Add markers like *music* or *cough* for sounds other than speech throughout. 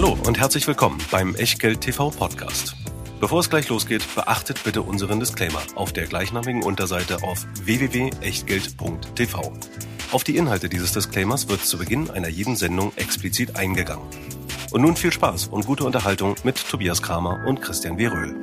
Hallo und herzlich willkommen beim Echtgeld TV Podcast. Bevor es gleich losgeht, beachtet bitte unseren Disclaimer auf der gleichnamigen Unterseite auf www.echtgeld.tv. Auf die Inhalte dieses Disclaimers wird zu Beginn einer jeden Sendung explizit eingegangen. Und nun viel Spaß und gute Unterhaltung mit Tobias Kramer und Christian Weröhl.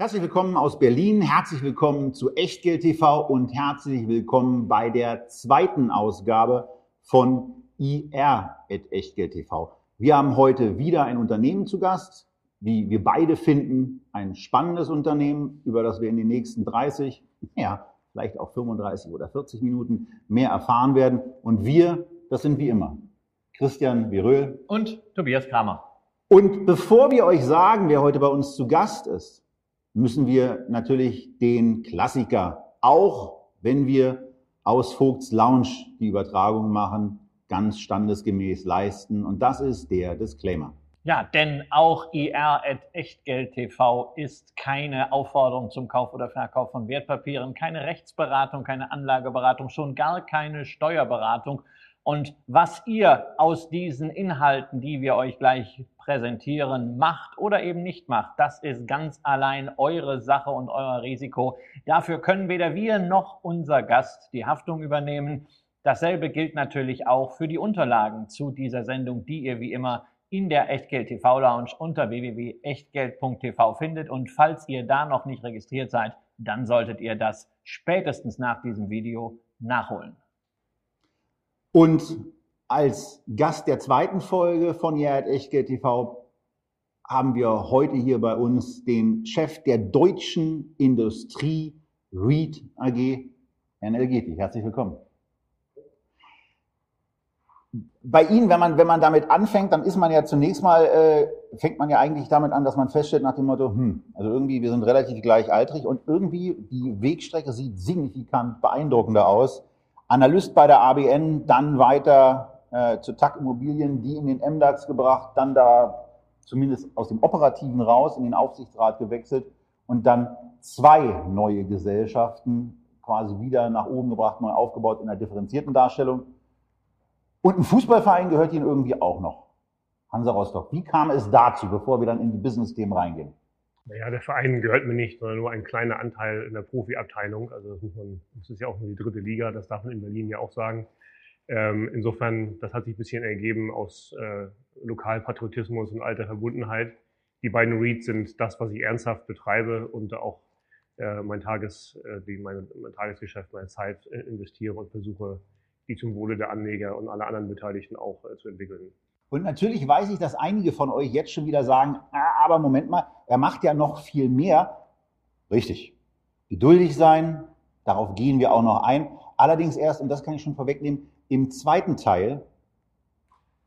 Herzlich willkommen aus Berlin, herzlich willkommen zu Echtgeld TV und herzlich willkommen bei der zweiten Ausgabe von IR at Echtgeld TV. Wir haben heute wieder ein Unternehmen zu Gast, wie wir beide finden, ein spannendes Unternehmen, über das wir in den nächsten 30, ja, vielleicht auch 35 oder 40 Minuten mehr erfahren werden. Und wir, das sind wie immer Christian Biröhl und Tobias Kramer. Und bevor wir euch sagen, wer heute bei uns zu Gast ist, müssen wir natürlich den Klassiker, auch wenn wir aus Vogts Lounge die Übertragung machen, ganz standesgemäß leisten. Und das ist der Disclaimer. Ja, denn auch IR at Echtgeld TV ist keine Aufforderung zum Kauf oder Verkauf von Wertpapieren, keine Rechtsberatung, keine Anlageberatung, schon gar keine Steuerberatung. Und was ihr aus diesen Inhalten, die wir euch gleich präsentieren, macht oder eben nicht macht, das ist ganz allein eure Sache und euer Risiko. Dafür können weder wir noch unser Gast die Haftung übernehmen. Dasselbe gilt natürlich auch für die Unterlagen zu dieser Sendung, die ihr wie immer in der Echtgeld TV Lounge unter www.echtgeld.tv findet. Und falls ihr da noch nicht registriert seid, dann solltet ihr das spätestens nach diesem Video nachholen. Und als Gast der zweiten Folge von Jahrt Echtgeld TV haben wir heute hier bei uns den Chef der deutschen Industrie REIT AG, Herrn Elgeti. Herzlich willkommen bei Ihnen, wenn man, wenn man damit anfängt, dann ist man ja zunächst mal, äh, fängt man ja eigentlich damit an, dass man feststellt nach dem Motto, hm, also irgendwie, wir sind relativ gleichaltrig und irgendwie die Wegstrecke sieht signifikant beeindruckender aus. Analyst bei der ABN, dann weiter äh, zu TAC Immobilien, die in den MDAX gebracht, dann da zumindest aus dem Operativen raus in den Aufsichtsrat gewechselt und dann zwei neue Gesellschaften quasi wieder nach oben gebracht, neu aufgebaut in einer differenzierten Darstellung und ein Fußballverein gehört Ihnen irgendwie auch noch. Hansa Rostock. Wie kam es dazu, bevor wir dann in die Business-Themen reingehen? Naja, der Verein gehört mir nicht, sondern nur ein kleiner Anteil in der Profiabteilung. Also das muss man, das ist ja auch nur die dritte Liga, das darf man in Berlin ja auch sagen. Ähm, insofern, das hat sich ein bisschen ergeben aus äh, Lokalpatriotismus und alter Verbundenheit. Die beiden Reads sind das, was ich ernsthaft betreibe und auch äh, mein, Tages, äh, die, mein, mein Tagesgeschäft, meine Zeit äh, investiere und versuche die zum Wohle der Anleger und aller anderen Beteiligten auch äh, zu entwickeln. Und natürlich weiß ich, dass einige von euch jetzt schon wieder sagen, ah, aber Moment mal, er macht ja noch viel mehr. Richtig. Geduldig sein, darauf gehen wir auch noch ein. Allerdings erst, und das kann ich schon vorwegnehmen, im zweiten Teil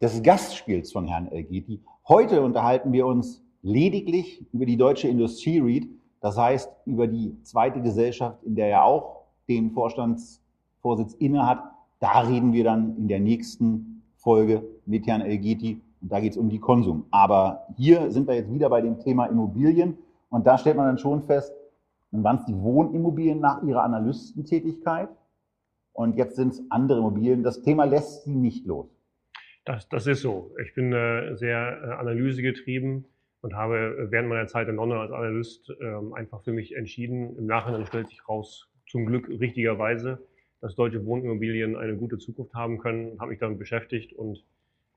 des Gastspiels von Herrn Elgiti. Heute unterhalten wir uns lediglich über die deutsche Industrie REIT, das heißt über die zweite Gesellschaft, in der er auch den Vorstandsvorsitz innehat, da reden wir dann in der nächsten Folge mit Herrn Elgeti und da geht es um die Konsum. Aber hier sind wir jetzt wieder bei dem Thema Immobilien und da stellt man dann schon fest, dann waren es die Wohnimmobilien nach ihrer Analystentätigkeit und jetzt sind es andere Immobilien. Das Thema lässt sie nicht los. Das, das ist so. Ich bin äh, sehr äh, analysegetrieben und habe während meiner Zeit in London als Analyst äh, einfach für mich entschieden. Im Nachhinein stellt sich raus, zum Glück richtigerweise, dass deutsche Wohnimmobilien eine gute Zukunft haben können, habe mich damit beschäftigt und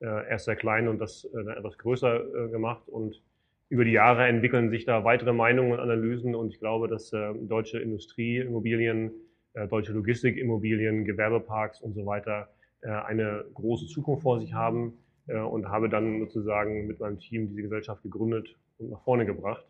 äh, erst sehr klein und das äh, etwas größer äh, gemacht und über die Jahre entwickeln sich da weitere Meinungen und Analysen und ich glaube, dass äh, deutsche Industrieimmobilien, äh, deutsche Logistikimmobilien, Gewerbeparks und so weiter äh, eine große Zukunft vor sich haben äh, und habe dann sozusagen mit meinem Team diese Gesellschaft gegründet und nach vorne gebracht.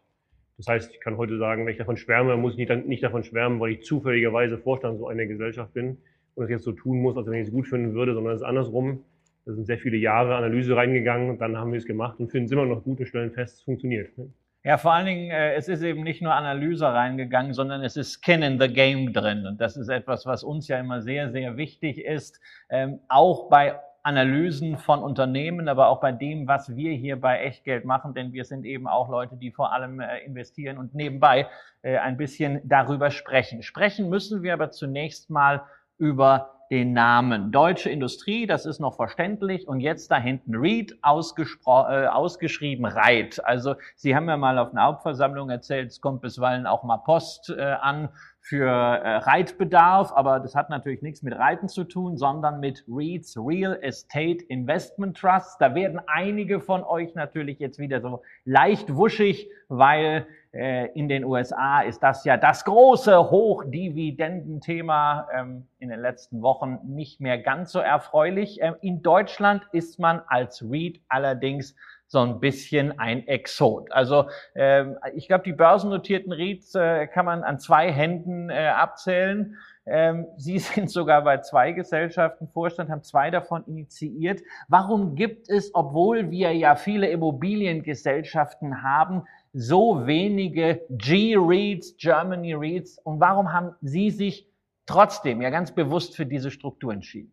Das heißt, ich kann heute sagen, wenn ich davon schwärme, muss ich nicht, davon schwärmen, weil ich zufälligerweise Vorstand so einer Gesellschaft bin und das jetzt so tun muss, als wenn ich es gut finden würde, sondern es ist andersrum. Da sind sehr viele Jahre Analyse reingegangen, dann haben wir es gemacht und finden es immer noch gut und stellen fest, es funktioniert. Ne? Ja, vor allen Dingen, äh, es ist eben nicht nur Analyse reingegangen, sondern es ist Skin in the Game drin. Und das ist etwas, was uns ja immer sehr, sehr wichtig ist. Ähm, auch bei Analysen von Unternehmen, aber auch bei dem, was wir hier bei Echtgeld machen, denn wir sind eben auch Leute, die vor allem äh, investieren und nebenbei äh, ein bisschen darüber sprechen. Sprechen müssen wir aber zunächst mal über den Namen Deutsche Industrie, das ist noch verständlich, und jetzt da hinten REIT äh, ausgeschrieben REIT. Also Sie haben ja mal auf einer Hauptversammlung erzählt, es kommt bisweilen auch mal Post äh, an für äh, Reitbedarf, aber das hat natürlich nichts mit Reiten zu tun, sondern mit REITs, Real Estate Investment Trusts. Da werden einige von euch natürlich jetzt wieder so leicht wuschig, weil äh, in den USA ist das ja das große Hochdividendenthema ähm, in den letzten Wochen nicht mehr ganz so erfreulich. Ähm, in Deutschland ist man als REIT allerdings so ein bisschen ein Exot. Also ähm, ich glaube, die börsennotierten REITs äh, kann man an zwei Händen äh, abzählen. Ähm, Sie *laughs* sind sogar bei zwei Gesellschaften Vorstand, haben zwei davon initiiert. Warum gibt es, obwohl wir ja viele Immobiliengesellschaften haben, so wenige G-REITs, Germany REITs? Und warum haben Sie sich trotzdem ja ganz bewusst für diese Struktur entschieden?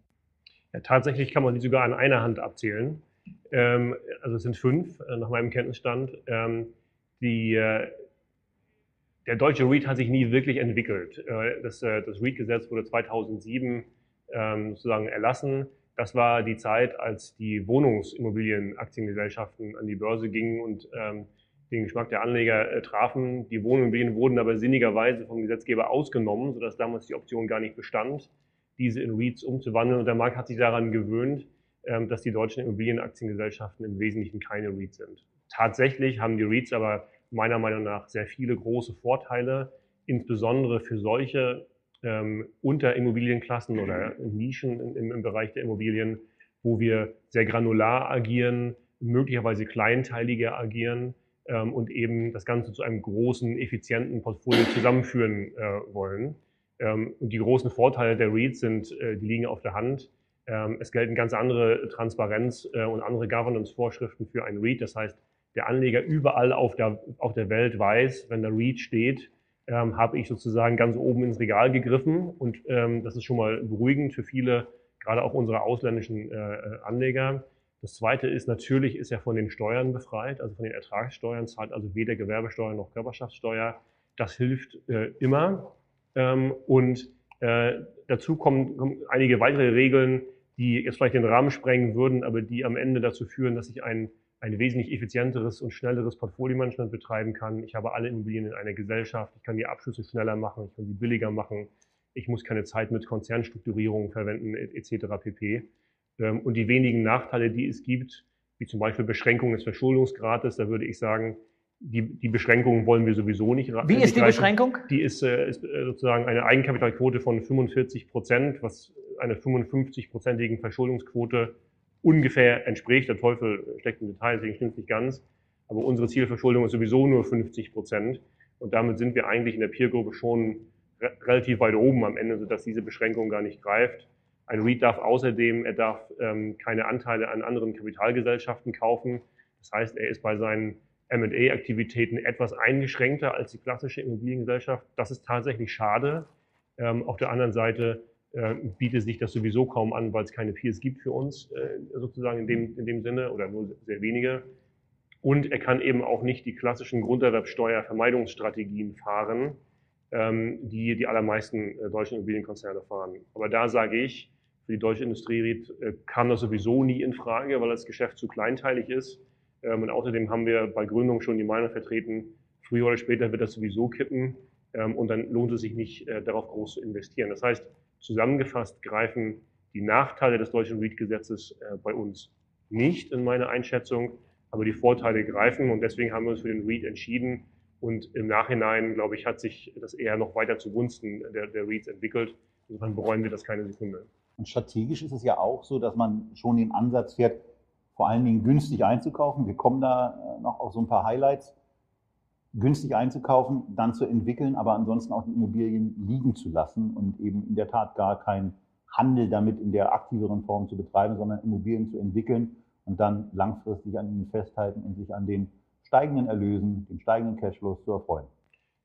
Ja, tatsächlich kann man die sogar an einer Hand abzählen. Ähm, also es sind fünf äh, nach meinem Kenntnisstand. Ähm, die, äh, der deutsche REIT hat sich nie wirklich entwickelt. Äh, das, äh, das REIT-Gesetz wurde 2007 ähm, sozusagen erlassen. Das war die Zeit, als die Wohnungsimmobilienaktiengesellschaften an die Börse gingen und ähm, den Geschmack der Anleger äh, trafen. Die Wohnimmobilien wurden aber sinnigerweise vom Gesetzgeber ausgenommen, sodass damals die Option gar nicht bestand, diese in REITs umzuwandeln. Und der Markt hat sich daran gewöhnt, dass die deutschen Immobilienaktiengesellschaften im Wesentlichen keine REITs sind. Tatsächlich haben die REITs aber meiner Meinung nach sehr viele große Vorteile, insbesondere für solche ähm, Unterimmobilienklassen oder Nischen im, im Bereich der Immobilien, wo wir sehr granular agieren, möglicherweise kleinteiliger agieren ähm, und eben das Ganze zu einem großen, effizienten Portfolio zusammenführen äh, wollen. Ähm, und die großen Vorteile der REITs sind, äh, die liegen auf der Hand. Ähm, es gelten ganz andere Transparenz äh, und andere Governance-Vorschriften für ein REIT. Das heißt, der Anleger überall auf der, auf der Welt weiß, wenn der REIT steht, ähm, habe ich sozusagen ganz oben ins Regal gegriffen. Und ähm, das ist schon mal beruhigend für viele, gerade auch unsere ausländischen äh, Anleger. Das zweite ist, natürlich ist er von den Steuern befreit, also von den Ertragssteuern, zahlt also weder Gewerbesteuer noch Körperschaftssteuer. Das hilft äh, immer. Ähm, und äh, dazu kommen, kommen einige weitere Regeln, die jetzt vielleicht den Rahmen sprengen würden, aber die am Ende dazu führen, dass ich ein, ein wesentlich effizienteres und schnelleres Portfolio-Management betreiben kann. Ich habe alle Immobilien in einer Gesellschaft, ich kann die Abschlüsse schneller machen, ich kann sie billiger machen, ich muss keine Zeit mit Konzernstrukturierungen verwenden, etc. pp. Ähm, und die wenigen Nachteile, die es gibt, wie zum Beispiel Beschränkung des Verschuldungsgrates, da würde ich sagen, die, die Beschränkungen wollen wir sowieso nicht. Wie ist die Beschränkung? Die ist, äh, ist äh, sozusagen eine Eigenkapitalquote von 45 Prozent, was einer 55-prozentigen Verschuldungsquote ungefähr entspricht. Der Teufel steckt im Detail, deswegen stimmt es nicht ganz. Aber unsere Zielverschuldung ist sowieso nur 50 Prozent. Und damit sind wir eigentlich in der Peergruppe schon re relativ weit oben am Ende, sodass diese Beschränkung gar nicht greift. Ein REIT darf außerdem, er darf ähm, keine Anteile an anderen Kapitalgesellschaften kaufen. Das heißt, er ist bei seinen M&A-Aktivitäten etwas eingeschränkter als die klassische Immobiliengesellschaft. Das ist tatsächlich schade. Ähm, auf der anderen Seite äh, bietet sich das sowieso kaum an, weil es keine Peers gibt für uns, äh, sozusagen in dem, in dem Sinne oder nur sehr wenige. Und er kann eben auch nicht die klassischen Grunderwerbsteuervermeidungsstrategien fahren, ähm, die die allermeisten äh, deutschen Immobilienkonzerne fahren. Aber da sage ich, für die deutsche Industrie äh, kam das sowieso nie in Frage, weil das Geschäft zu kleinteilig ist. Ähm, und außerdem haben wir bei Gründung schon die Meinung vertreten, früher oder später wird das sowieso kippen ähm, und dann lohnt es sich nicht, äh, darauf groß zu investieren. Das heißt, Zusammengefasst greifen die Nachteile des deutschen REIT-Gesetzes äh, bei uns nicht in meiner Einschätzung, aber die Vorteile greifen und deswegen haben wir uns für den REIT entschieden. Und im Nachhinein, glaube ich, hat sich das eher noch weiter zugunsten der, der REITs entwickelt. Insofern bereuen wir das keine Sekunde. Und strategisch ist es ja auch so, dass man schon den Ansatz fährt, vor allen Dingen günstig einzukaufen. Wir kommen da äh, noch auf so ein paar Highlights günstig einzukaufen, dann zu entwickeln, aber ansonsten auch die Immobilien liegen zu lassen und eben in der Tat gar keinen Handel damit in der aktiveren Form zu betreiben, sondern Immobilien zu entwickeln und dann langfristig an ihnen festhalten und sich an den steigenden Erlösen, den steigenden Cashflows zu erfreuen.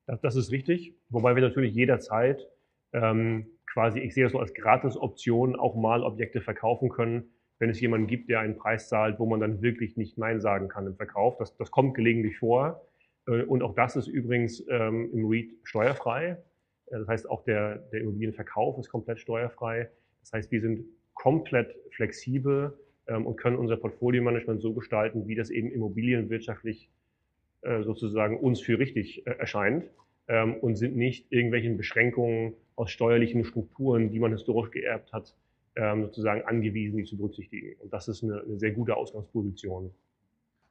Das, das ist richtig, wobei wir natürlich jederzeit ähm, quasi, ich sehe das so als Gratis-Option, auch mal Objekte verkaufen können, wenn es jemanden gibt, der einen Preis zahlt, wo man dann wirklich nicht Nein sagen kann im Verkauf. Das, das kommt gelegentlich vor. Äh, und auch das ist übrigens ähm, im REIT steuerfrei. Äh, das heißt, auch der, der Immobilienverkauf ist komplett steuerfrei. Das heißt, wir sind komplett flexibel ähm, und können unser Portfolio-Management so gestalten, wie das eben immobilienwirtschaftlich äh, sozusagen uns für richtig äh, erscheint ähm, und sind nicht irgendwelchen Beschränkungen aus steuerlichen Strukturen, die man historisch geerbt hat, ähm, sozusagen angewiesen, die zu berücksichtigen. Und das ist eine, eine sehr gute Ausgangsposition.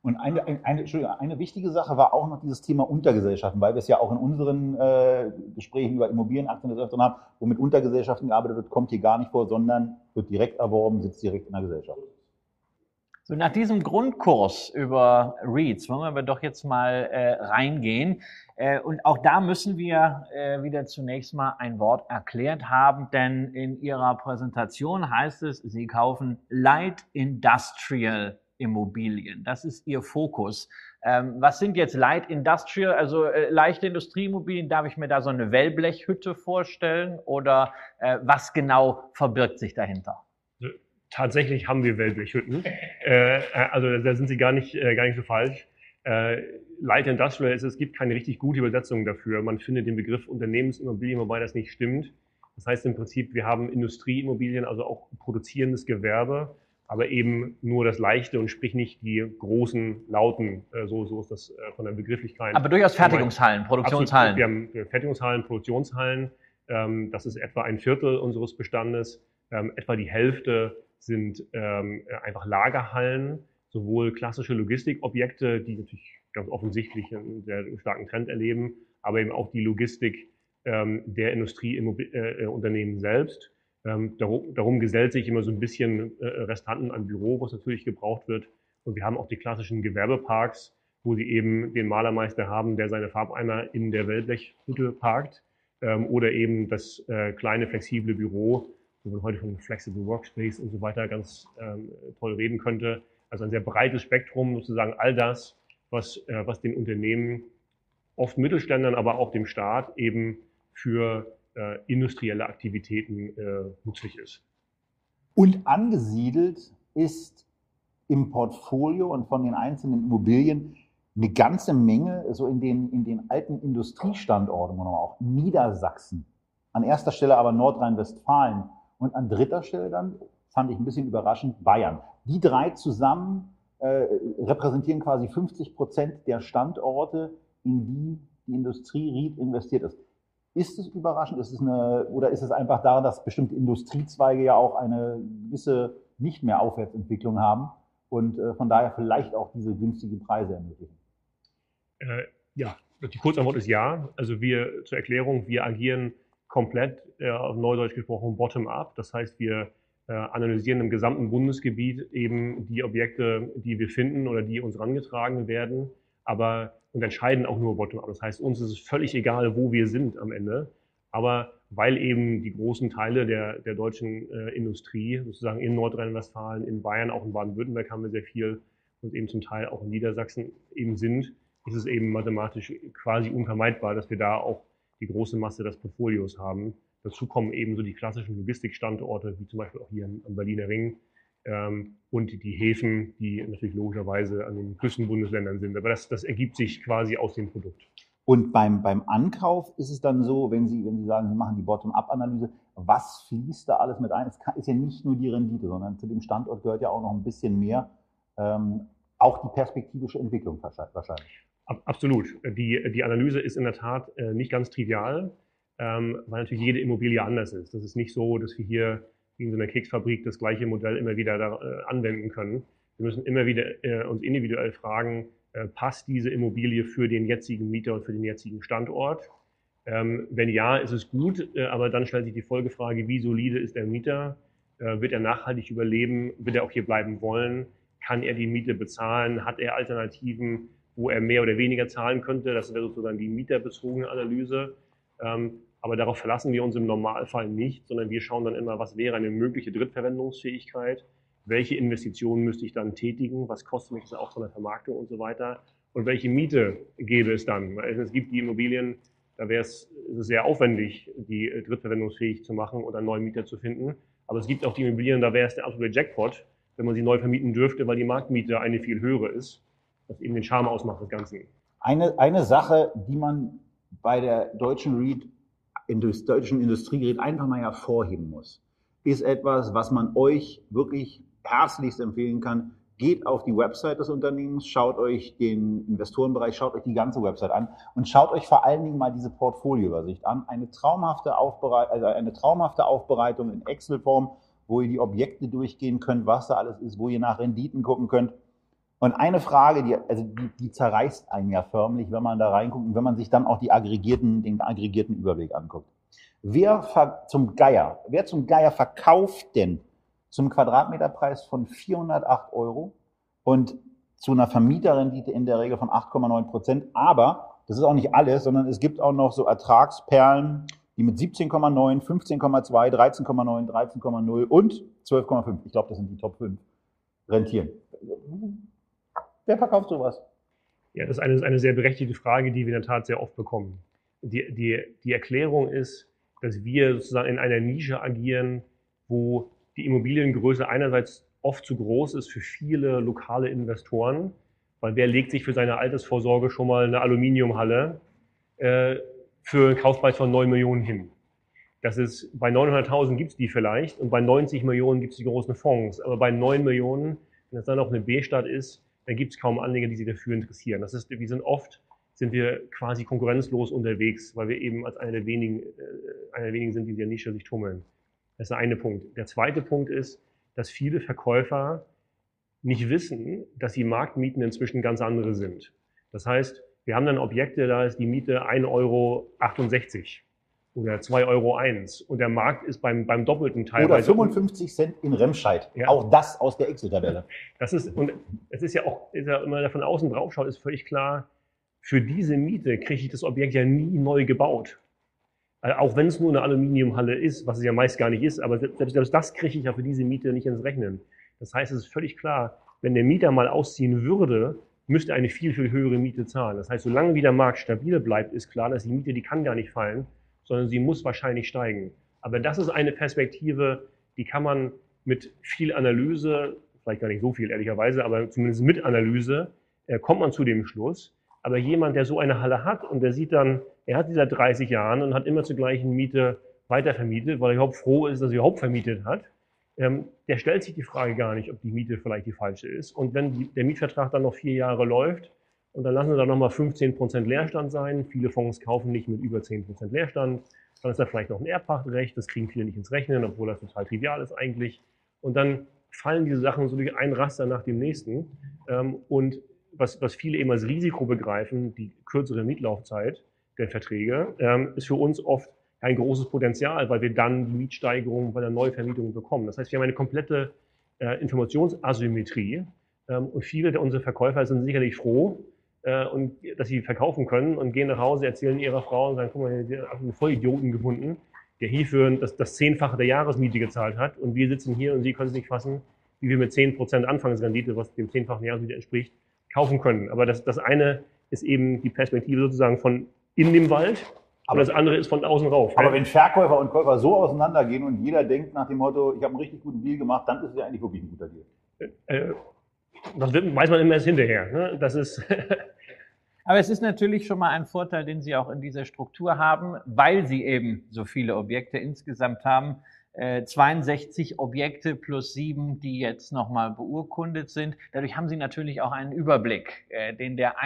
Und eine, eine, eine wichtige Sache war auch noch dieses Thema Untergesellschaften, weil wir es ja auch in unseren äh, Gesprächen über Immobilienaktien drin haben, wo mit Untergesellschaften gearbeitet wird, kommt hier gar nicht vor, sondern wird direkt erworben, sitzt direkt in der Gesellschaft. So, nach diesem Grundkurs über REITs wollen wir doch jetzt mal äh, reingehen. Äh, und auch da müssen wir äh, wieder zunächst mal ein Wort erklärt haben, denn in Ihrer Präsentation heißt es, Sie kaufen Light Industrial Immobilien. Das ist Ihr Fokus. Ähm, was sind jetzt Light Industrial, also äh, leichte Industrieimmobilien? Darf ich mir da so eine Wellblechhütte vorstellen oder äh, was genau verbirgt sich dahinter? Tatsächlich haben wir Wellblechhütten. *laughs* äh, also da sind Sie gar nicht, äh, gar nicht so falsch. Äh, Light Industrial ist, es gibt keine richtig gute Übersetzung dafür. Man findet den Begriff Unternehmensimmobilien, wobei das nicht stimmt. Das heißt im Prinzip, wir haben Industrieimmobilien, also auch produzierendes Gewerbe, aber eben nur das Leichte und sprich nicht die großen, lauten, äh, so, so ist das äh, von der Begrifflichkeit. Aber durchaus Fertigungshallen, Produktionshallen. Absolut. Wir haben Fertigungshallen, Produktionshallen. Ähm, das ist etwa ein Viertel unseres Bestandes. Ähm, etwa die Hälfte sind ähm, einfach Lagerhallen, sowohl klassische Logistikobjekte, die natürlich ganz offensichtlich einen sehr starken Trend erleben, aber eben auch die Logistik der Industrieunternehmen selbst. Ähm, darum, darum, gesellt sich immer so ein bisschen äh, Restanten an Büro, was natürlich gebraucht wird. Und wir haben auch die klassischen Gewerbeparks, wo sie eben den Malermeister haben, der seine Farbeimer in der Wellblechhütte parkt. Ähm, oder eben das äh, kleine flexible Büro, wo man heute von Flexible Workspace und so weiter ganz ähm, toll reden könnte. Also ein sehr breites Spektrum, sozusagen all das, was, äh, was den Unternehmen, oft Mittelständlern, aber auch dem Staat eben für äh, industrielle Aktivitäten äh, nützlich ist. Und angesiedelt ist im Portfolio und von den einzelnen Immobilien eine ganze Menge, so in den, in den alten Industriestandorten, auch Niedersachsen. An erster Stelle aber Nordrhein-Westfalen und an dritter Stelle dann, fand ich ein bisschen überraschend, Bayern. Die drei zusammen äh, repräsentieren quasi 50 Prozent der Standorte, in die die Industrie REIT investiert ist. Ist es überraschend? Ist es eine, oder ist es einfach daran, dass bestimmte Industriezweige ja auch eine gewisse nicht mehr Aufwärtsentwicklung haben und äh, von daher vielleicht auch diese günstigen Preise ermöglichen? Äh, ja, die Kurzantwort ist ja. Also wir zur Erklärung, wir agieren komplett, äh, auf Neudeutsch gesprochen, bottom-up. Das heißt, wir äh, analysieren im gesamten Bundesgebiet eben die Objekte, die wir finden oder die uns rangetragen werden. Aber und entscheiden auch nur bottom-up. Das heißt, uns ist es völlig egal, wo wir sind am Ende. Aber weil eben die großen Teile der, der deutschen äh, Industrie, sozusagen in Nordrhein-Westfalen, in Bayern, auch in Baden-Württemberg haben wir sehr viel und eben zum Teil auch in Niedersachsen eben sind, ist es eben mathematisch quasi unvermeidbar, dass wir da auch die große Masse des Portfolios haben. Dazu kommen eben so die klassischen Logistikstandorte, wie zum Beispiel auch hier am Berliner Ring, ähm, und die Häfen, die natürlich logischerweise an den Küstenbundesländern sind. Aber das, das ergibt sich quasi aus dem Produkt. Und beim, beim Ankauf ist es dann so, wenn Sie, wenn Sie sagen, Sie machen die Bottom-up-Analyse, was fließt da alles mit ein? Es kann, ist ja nicht nur die Rendite, sondern zu dem Standort gehört ja auch noch ein bisschen mehr, ähm, auch die perspektivische Entwicklung wahrscheinlich. Absolut. Die, die Analyse ist in der Tat äh, nicht ganz trivial, ähm, weil natürlich jede Immobilie anders ist. Das ist nicht so, dass wir hier wie in so einer Keksfabrik das gleiche Modell immer wieder da, äh, anwenden können. Wir müssen immer wieder äh, uns individuell fragen, äh, passt diese Immobilie für den jetzigen Mieter und für den jetzigen Standort? Ähm, wenn ja, ist es gut, äh, aber dann stellt sich die Folgefrage, wie solide ist der Mieter? Äh, wird er nachhaltig überleben? Wird er auch hier bleiben wollen? Kann er die Miete bezahlen? Hat er Alternativen, wo er mehr oder weniger zahlen könnte? Das wäre sozusagen die mieterbezogene Analyse. Ähm, aber darauf verlassen wir uns im Normalfall nicht, sondern wir schauen dann immer, was wäre eine mögliche Drittverwendungsfähigkeit, welche Investitionen müsste ich dann tätigen, was kostet mich das auch von der Vermarktung und so weiter und welche Miete gäbe es dann. Es gibt die Immobilien, da wäre es sehr aufwendig, die drittverwendungsfähig zu machen und einen neuen Mieter zu finden. Aber es gibt auch die Immobilien, da wäre es der absolute Jackpot, wenn man sie neu vermieten dürfte, weil die Marktmiete eine viel höhere ist, was eben den Charme ausmacht des Ganzen. Eine, eine Sache, die man bei der deutschen REIT in der deutschen Industriegerät einfach mal hervorheben muss. ist etwas, was man euch wirklich herzlichst empfehlen kann. Geht auf die Website des Unternehmens, schaut euch den Investorenbereich, schaut euch die ganze Website an und schaut euch vor allen Dingen mal diese Portfolioübersicht an. Eine traumhafte, Aufbereit also eine traumhafte Aufbereitung in Excel-Form, wo ihr die Objekte durchgehen könnt, was da alles ist, wo ihr nach Renditen gucken könnt. Und eine Frage, die, also die, die zerreißt einen ja förmlich, wenn man da reinguckt und wenn man sich dann auch die aggregierten, den aggregierten Überblick anguckt. Wer zum Geier, wer zum Geier verkauft denn zum Quadratmeterpreis von 408 Euro und zu einer Vermieterrendite in der Regel von 8,9 Prozent. Aber das ist auch nicht alles, sondern es gibt auch noch so Ertragsperlen, die mit 17,9, 15,2, 13,9, 13,0 und 12,5, ich glaube, das sind die Top 5, rentieren. Wer verkauft sowas? Ja, das ist eine, eine sehr berechtigte Frage, die wir in der Tat sehr oft bekommen. Die, die, die Erklärung ist, dass wir sozusagen in einer Nische agieren, wo die Immobiliengröße einerseits oft zu groß ist für viele lokale Investoren, weil wer legt sich für seine Altersvorsorge schon mal eine Aluminiumhalle äh, für einen Kaufpreis von 9 Millionen hin? Das ist, bei 900.000 gibt es die vielleicht und bei 90 Millionen gibt es die großen Fonds. Aber bei 9 Millionen, wenn das dann noch eine B-Stadt ist, dann gibt es kaum Anleger, die sich dafür interessieren. Das ist, wir sind oft sind wir quasi konkurrenzlos unterwegs, weil wir eben als einer der wenigen, äh, einer der wenigen sind, die in der Nische sich tummeln. Das ist der eine Punkt. Der zweite Punkt ist, dass viele Verkäufer nicht wissen, dass die Marktmieten inzwischen ganz andere sind. Das heißt, wir haben dann Objekte, da ist die Miete 1,68 Euro oder 2,01 Euro und der Markt ist beim, beim doppelten teilweise. Oder 55 Cent in Remscheid. Ja. Auch das aus der Excel-Tabelle. Das ist, und es ist ja auch, ist ja, wenn man da von außen drauf schaut, ist völlig klar, für diese Miete kriege ich das Objekt ja nie neu gebaut. Also auch wenn es nur eine Aluminiumhalle ist, was es ja meist gar nicht ist, aber selbst, selbst das kriege ich ja für diese Miete nicht ins Rechnen. Das heißt, es ist völlig klar, wenn der Mieter mal ausziehen würde, müsste eine viel, viel höhere Miete zahlen. Das heißt, solange wie der Markt stabil bleibt, ist klar, dass die Miete, die kann gar nicht fallen, sondern sie muss wahrscheinlich steigen. Aber das ist eine Perspektive, die kann man mit viel Analyse, vielleicht gar nicht so viel ehrlicherweise, aber zumindest mit Analyse, äh, kommt man zu dem Schluss, aber jemand, der so eine Halle hat und der sieht dann, er hat die seit 30 Jahren und hat immer zur gleichen Miete weitervermietet, weil er überhaupt froh ist, dass er überhaupt vermietet hat, ähm, der stellt sich die Frage gar nicht, ob die Miete vielleicht die falsche ist. Und wenn die, der Mietvertrag dann noch vier Jahre läuft und dann lassen wir da nochmal 15 Prozent Leerstand sein, viele Fonds kaufen nicht mit über 10 Prozent Leerstand, dann ist da vielleicht noch ein Erbpachtrecht, das kriegen viele nicht ins Rechnen, obwohl das total trivial ist eigentlich. Und dann fallen diese Sachen so durch ein Raster nach dem nächsten. Ähm, und was, was viele eben als Risiko begreifen, die kürzere Mietlaufzeit der Verträge, ähm, ist für uns oft ein großes Potenzial, weil wir dann die Mietsteigerung bei der Neuvermietung bekommen. Das heißt, wir haben eine komplette äh, Informationsasymmetrie ähm, und viele der unserer Verkäufer sind sicherlich froh, äh, und, dass sie verkaufen können und gehen nach Hause, erzählen ihrer Frau und sagen, guck mal, wir haben einen Vollidioten gefunden, der hierfür das, das Zehnfache der Jahresmiete gezahlt hat und wir sitzen hier und sie können es nicht fassen, wie wir mit 10% Anfangsrendite, was dem zehnfachen Jahresmiete entspricht, kaufen können. Aber das, das eine ist eben die Perspektive sozusagen von in dem Wald, aber das andere ist von außen rauf. Aber wenn Verkäufer und Käufer so auseinandergehen und jeder denkt nach dem Motto, ich habe einen richtig guten Deal gemacht, dann ist es ja eigentlich wirklich ein guter Deal. Äh, das weiß man immer erst hinterher. Ne? Das ist *laughs* Aber es ist natürlich schon mal ein Vorteil, den Sie auch in dieser Struktur haben, weil Sie eben so viele Objekte insgesamt haben, 62 äh, Objekte plus sieben, die jetzt nochmal beurkundet sind. Dadurch haben Sie natürlich auch einen Überblick, äh, den der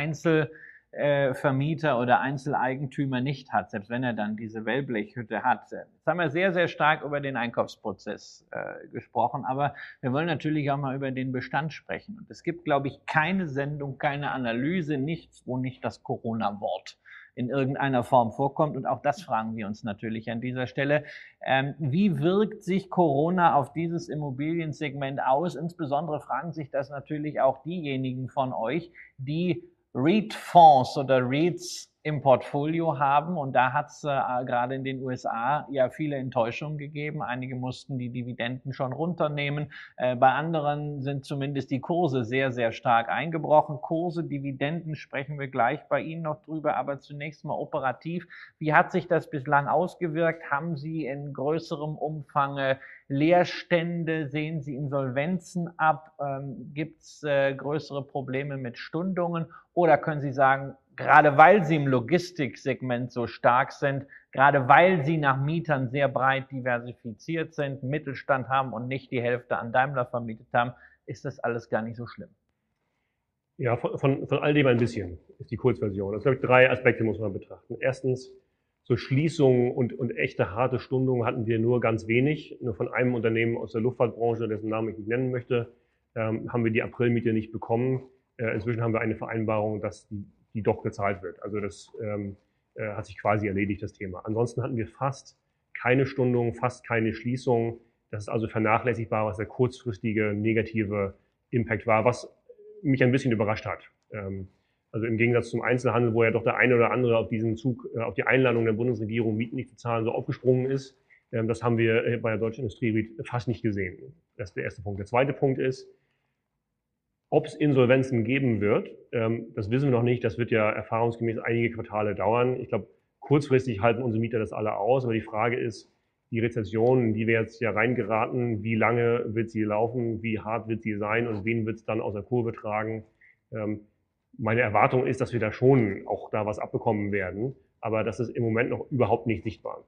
Einzelvermieter oder Einzeleigentümer nicht hat, selbst wenn er dann diese Wellblechhütte hat. Jetzt haben wir sehr, sehr stark über den Einkaufsprozess äh, gesprochen, aber wir wollen natürlich auch mal über den Bestand sprechen. Und es gibt, glaube ich, keine Sendung, keine Analyse, nichts, wo nicht das Corona-Wort in irgendeiner Form vorkommt. Und auch das fragen wir uns natürlich an dieser Stelle. Ähm, wie wirkt sich Corona auf dieses Immobiliensegment aus? Insbesondere fragen sich das natürlich auch diejenigen von euch, die REIT-Fonds oder REITs im Portfolio haben. Und da hat es äh, gerade in den USA ja viele Enttäuschungen gegeben. Einige mussten die Dividenden schon runternehmen. Äh, bei anderen sind zumindest die Kurse sehr, sehr stark eingebrochen. Kurse, Dividenden sprechen wir gleich bei Ihnen noch drüber. Aber zunächst mal operativ. Wie hat sich das bislang ausgewirkt? Haben Sie in größerem Umfang Leerstände? Sehen Sie Insolvenzen ab? Ähm, Gibt es äh, größere Probleme mit Stundungen? Oder können Sie sagen, gerade weil sie im Logistiksegment so stark sind, gerade weil sie nach Mietern sehr breit diversifiziert sind, Mittelstand haben und nicht die Hälfte an Daimler vermietet haben, ist das alles gar nicht so schlimm. Ja, von, von, von all dem ein bisschen ist die Kurzversion. Es gibt drei Aspekte, muss man betrachten. Erstens, so Schließungen und, und echte harte Stundungen hatten wir nur ganz wenig. Nur von einem Unternehmen aus der Luftfahrtbranche, dessen Namen ich nicht nennen möchte, ähm, haben wir die Aprilmiete nicht bekommen. Äh, inzwischen haben wir eine Vereinbarung, dass die, die doch gezahlt wird. Also das ähm, äh, hat sich quasi erledigt, das Thema. Ansonsten hatten wir fast keine Stundung, fast keine Schließung. Das ist also vernachlässigbar, was der kurzfristige negative Impact war, was mich ein bisschen überrascht hat. Ähm, also im Gegensatz zum Einzelhandel, wo ja doch der eine oder andere auf diesen Zug, äh, auf die Einladung der Bundesregierung, Mieten nicht zu zahlen, so aufgesprungen ist. Ähm, das haben wir äh, bei der Deutschen Industrie fast nicht gesehen. Das ist der erste Punkt. Der zweite Punkt ist, ob es Insolvenzen geben wird, ähm, das wissen wir noch nicht. Das wird ja erfahrungsgemäß einige Quartale dauern. Ich glaube, kurzfristig halten unsere Mieter das alle aus. Aber die Frage ist, die Rezession, die wir jetzt ja reingeraten, wie lange wird sie laufen, wie hart wird sie sein und wen wird es dann aus der Kurve tragen? Ähm, meine Erwartung ist, dass wir da schon auch da was abbekommen werden, aber das ist im Moment noch überhaupt nicht sichtbar.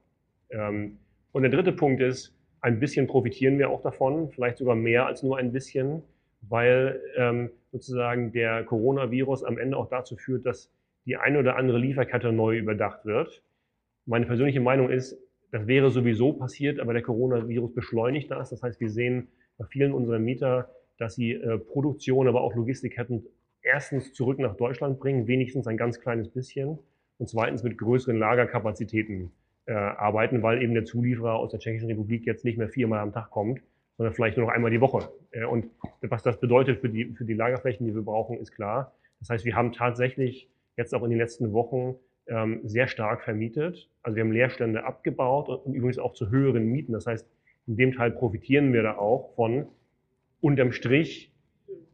Ähm, und der dritte Punkt ist, ein bisschen profitieren wir auch davon, vielleicht sogar mehr als nur ein bisschen, weil ähm, sozusagen der Coronavirus am Ende auch dazu führt, dass die eine oder andere Lieferkette neu überdacht wird. Meine persönliche Meinung ist, das wäre sowieso passiert, aber der Coronavirus beschleunigt das. Das heißt, wir sehen bei vielen unserer Mieter, dass sie äh, Produktion, aber auch Logistikketten erstens zurück nach Deutschland bringen, wenigstens ein ganz kleines bisschen, und zweitens mit größeren Lagerkapazitäten äh, arbeiten, weil eben der Zulieferer aus der Tschechischen Republik jetzt nicht mehr viermal am Tag kommt, sondern vielleicht nur noch einmal die Woche. Äh, und was das bedeutet für die, für die Lagerflächen, die wir brauchen, ist klar. Das heißt, wir haben tatsächlich jetzt auch in den letzten Wochen ähm, sehr stark vermietet. Also wir haben Leerstände abgebaut und, und übrigens auch zu höheren Mieten. Das heißt, in dem Teil profitieren wir da auch von unterm Strich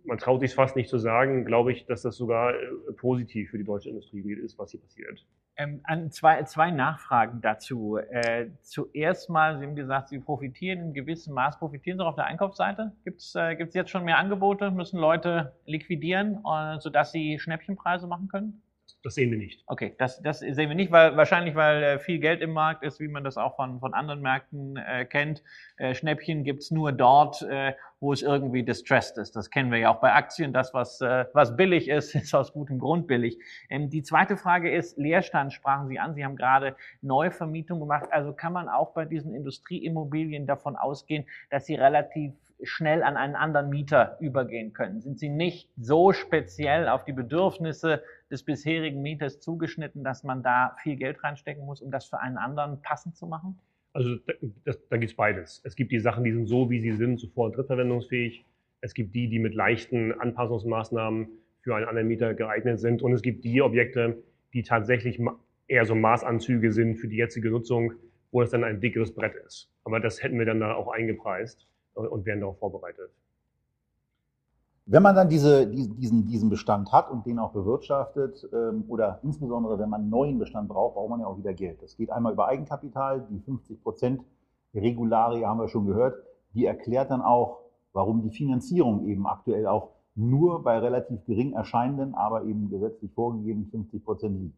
man traut sich fast nicht zu sagen, glaube ich, dass das sogar äh, positiv für die deutsche Industrie ist, was hier passiert. Ähm, zwei, zwei Nachfragen dazu. Äh, zuerst mal, Sie haben gesagt, Sie profitieren in gewissem Maß. Profitieren Sie auch auf der Einkaufsseite? Gibt es äh, gibt's jetzt schon mehr Angebote? Müssen Leute liquidieren, äh, sodass sie Schnäppchenpreise machen können? Das sehen wir nicht. Okay, das, das sehen wir nicht, weil wahrscheinlich, weil äh, viel Geld im Markt ist, wie man das auch von, von anderen Märkten äh, kennt. Äh, Schnäppchen gibt's nur dort, äh, wo es irgendwie distressed ist. Das kennen wir ja auch bei Aktien. Das, was, äh, was billig ist, *laughs* ist aus gutem Grund billig. Ähm, die zweite Frage ist, Leerstand sprachen Sie an. Sie haben gerade Neuvermietung gemacht. Also kann man auch bei diesen Industrieimmobilien davon ausgehen, dass sie relativ schnell an einen anderen Mieter übergehen können? Sind sie nicht so speziell auf die Bedürfnisse des bisherigen Mieters zugeschnitten, dass man da viel Geld reinstecken muss, um das für einen anderen passend zu machen? Also das, da gibt es beides. Es gibt die Sachen, die sind so, wie sie sind, sofort drittverwendungsfähig. Es gibt die, die mit leichten Anpassungsmaßnahmen für einen anderen Mieter geeignet sind. Und es gibt die Objekte, die tatsächlich eher so Maßanzüge sind für die jetzige Nutzung, wo es dann ein dickeres Brett ist. Aber das hätten wir dann da auch eingepreist und werden darauf vorbereitet. Wenn man dann diese, diesen, diesen Bestand hat und den auch bewirtschaftet, ähm, oder insbesondere wenn man einen neuen Bestand braucht, braucht man ja auch wieder Geld. Das geht einmal über Eigenkapital, die 50 Prozent Regularie haben wir schon gehört. Die erklärt dann auch, warum die Finanzierung eben aktuell auch nur bei relativ gering erscheinenden, aber eben gesetzlich vorgegebenen 50 Prozent liegt.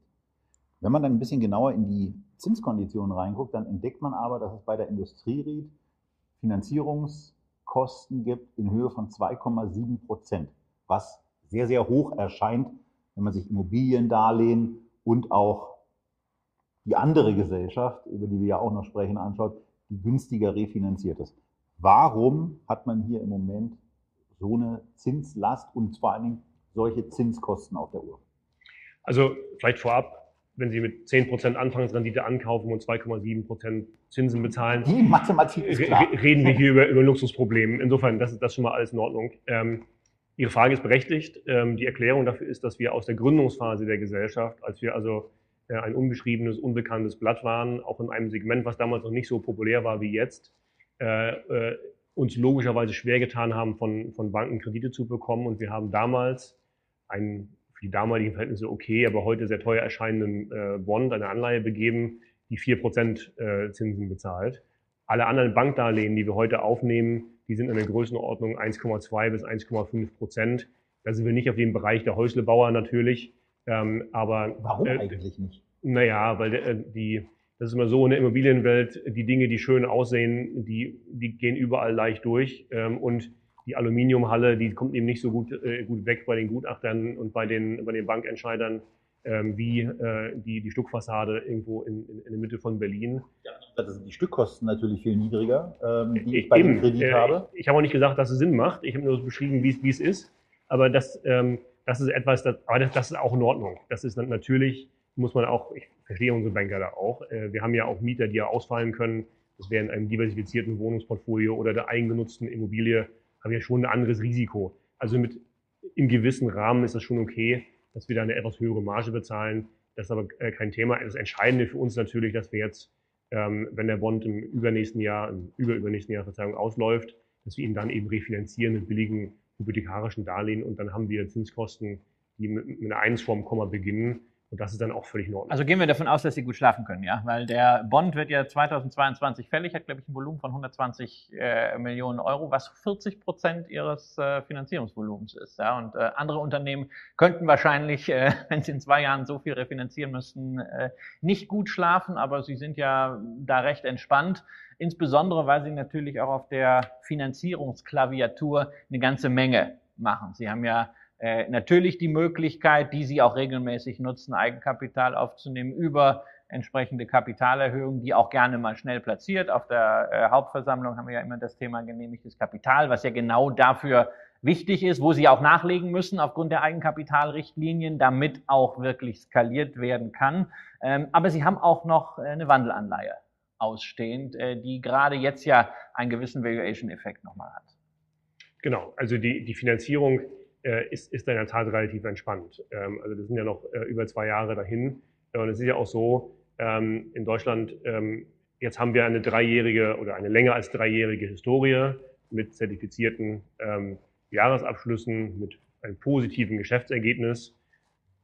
Wenn man dann ein bisschen genauer in die Zinskonditionen reinguckt, dann entdeckt man aber, dass es bei der Industrierit Finanzierungskosten gibt in Höhe von 2,7 Prozent, was sehr, sehr hoch erscheint, wenn man sich Immobiliendarlehen und auch die andere Gesellschaft, über die wir ja auch noch sprechen, anschaut, die günstiger refinanziert ist. Warum hat man hier im Moment so eine Zinslast und vor allen Dingen solche Zinskosten auf der Uhr? Also vielleicht vorab, wenn Sie mit 10% Anfangsrendite ankaufen und 2,7% Zinsen bezahlen, die Mathematik ist klar. reden wir *laughs* hier über, über Luxusprobleme. Insofern, das ist das schon mal alles in Ordnung. Ähm, Ihre Frage ist berechtigt. Ähm, die Erklärung dafür ist, dass wir aus der Gründungsphase der Gesellschaft, als wir also äh, ein unbeschriebenes, unbekanntes Blatt waren, auch in einem Segment, was damals noch nicht so populär war wie jetzt, äh, äh, uns logischerweise schwer getan haben, von, von Banken Kredite zu bekommen. Und wir haben damals einen für die damaligen Verhältnisse okay, aber heute sehr teuer erscheinenden äh, Bond, eine Anleihe begeben, die 4% äh, Zinsen bezahlt. Alle anderen Bankdarlehen, die wir heute aufnehmen, die sind in der Größenordnung 1,2 bis 1,5 Prozent. Da sind wir nicht auf dem Bereich der Häuslebauer natürlich, Ähm, aber Warum äh, eigentlich nicht? Naja, weil äh, die, das ist immer so in der Immobilienwelt, die Dinge, die schön aussehen, die, die gehen überall leicht durch. Ähm, und die Aluminiumhalle, die kommt eben nicht so gut, äh, gut weg bei den Gutachtern und bei den, bei den Bankentscheidern ähm, wie äh, die, die Stuckfassade irgendwo in, in, in der Mitte von Berlin. Ja, das sind die Stückkosten natürlich viel niedriger, ähm, die ich bei dem Kredit äh, habe. Ich, ich habe auch nicht gesagt, dass es Sinn macht. Ich habe nur beschrieben, wie es ist. Aber das, ähm, das ist etwas, das, aber das, das ist auch in Ordnung. Das ist natürlich, muss man auch, ich verstehe unsere Banker da auch. Äh, wir haben ja auch Mieter, die ja ausfallen können. Das wäre in einem diversifizierten Wohnungsportfolio oder der eigengenutzten Immobilie, haben wir schon ein anderes Risiko. Also mit im gewissen Rahmen ist das schon okay, dass wir da eine etwas höhere Marge bezahlen. Das ist aber äh, kein Thema. Das Entscheidende für uns natürlich, dass wir jetzt, ähm, wenn der Bond im übernächsten Jahr, im überübernächsten Jahr Verzeihung ausläuft, dass wir ihn dann eben refinanzieren mit billigen hypothekarischen Darlehen und dann haben wir Zinskosten, die mit, einer Eins vorm Komma beginnen und das ist dann auch völlig in. Also gehen wir davon aus, dass Sie gut schlafen können, ja? Weil der Bond wird ja 2022 fällig, hat, glaube ich, ein Volumen von 120 äh, Millionen Euro, was 40 Prozent Ihres äh, Finanzierungsvolumens ist. Ja? Und äh, andere Unternehmen könnten wahrscheinlich, äh, *laughs* wenn sie in zwei Jahren so viel refinanzieren müssten, äh, nicht gut schlafen, aber Sie sind ja da recht entspannt. Insbesondere, weil Sie natürlich auch auf der Finanzierungsklaviatur eine ganze Menge machen. Sie haben ja äh, natürlich die Möglichkeit, die Sie auch regelmäßig nutzen, Eigenkapital aufzunehmen über entsprechende Kapitalerhöhungen, die auch gerne mal schnell platziert. Auf der äh, Hauptversammlung haben wir ja immer das Thema genehmigtes Kapital, was ja genau dafür wichtig ist, wo Sie auch nachlegen müssen aufgrund der Eigenkapitalrichtlinien, damit auch wirklich skaliert werden kann. Ähm, aber Sie haben auch noch äh, eine Wandelanleihe ausstehend, äh, die gerade jetzt ja einen gewissen Valuation-Effekt nochmal hat. Genau, also die, die Finanzierung äh, ist, ist in der Tat relativ entspannt. Ähm, also das sind ja noch äh, über zwei Jahre dahin. Und es ist ja auch so, ähm, in Deutschland, ähm, jetzt haben wir eine dreijährige oder eine länger als dreijährige Historie mit zertifizierten ähm, Jahresabschlüssen, mit einem positiven Geschäftsergebnis.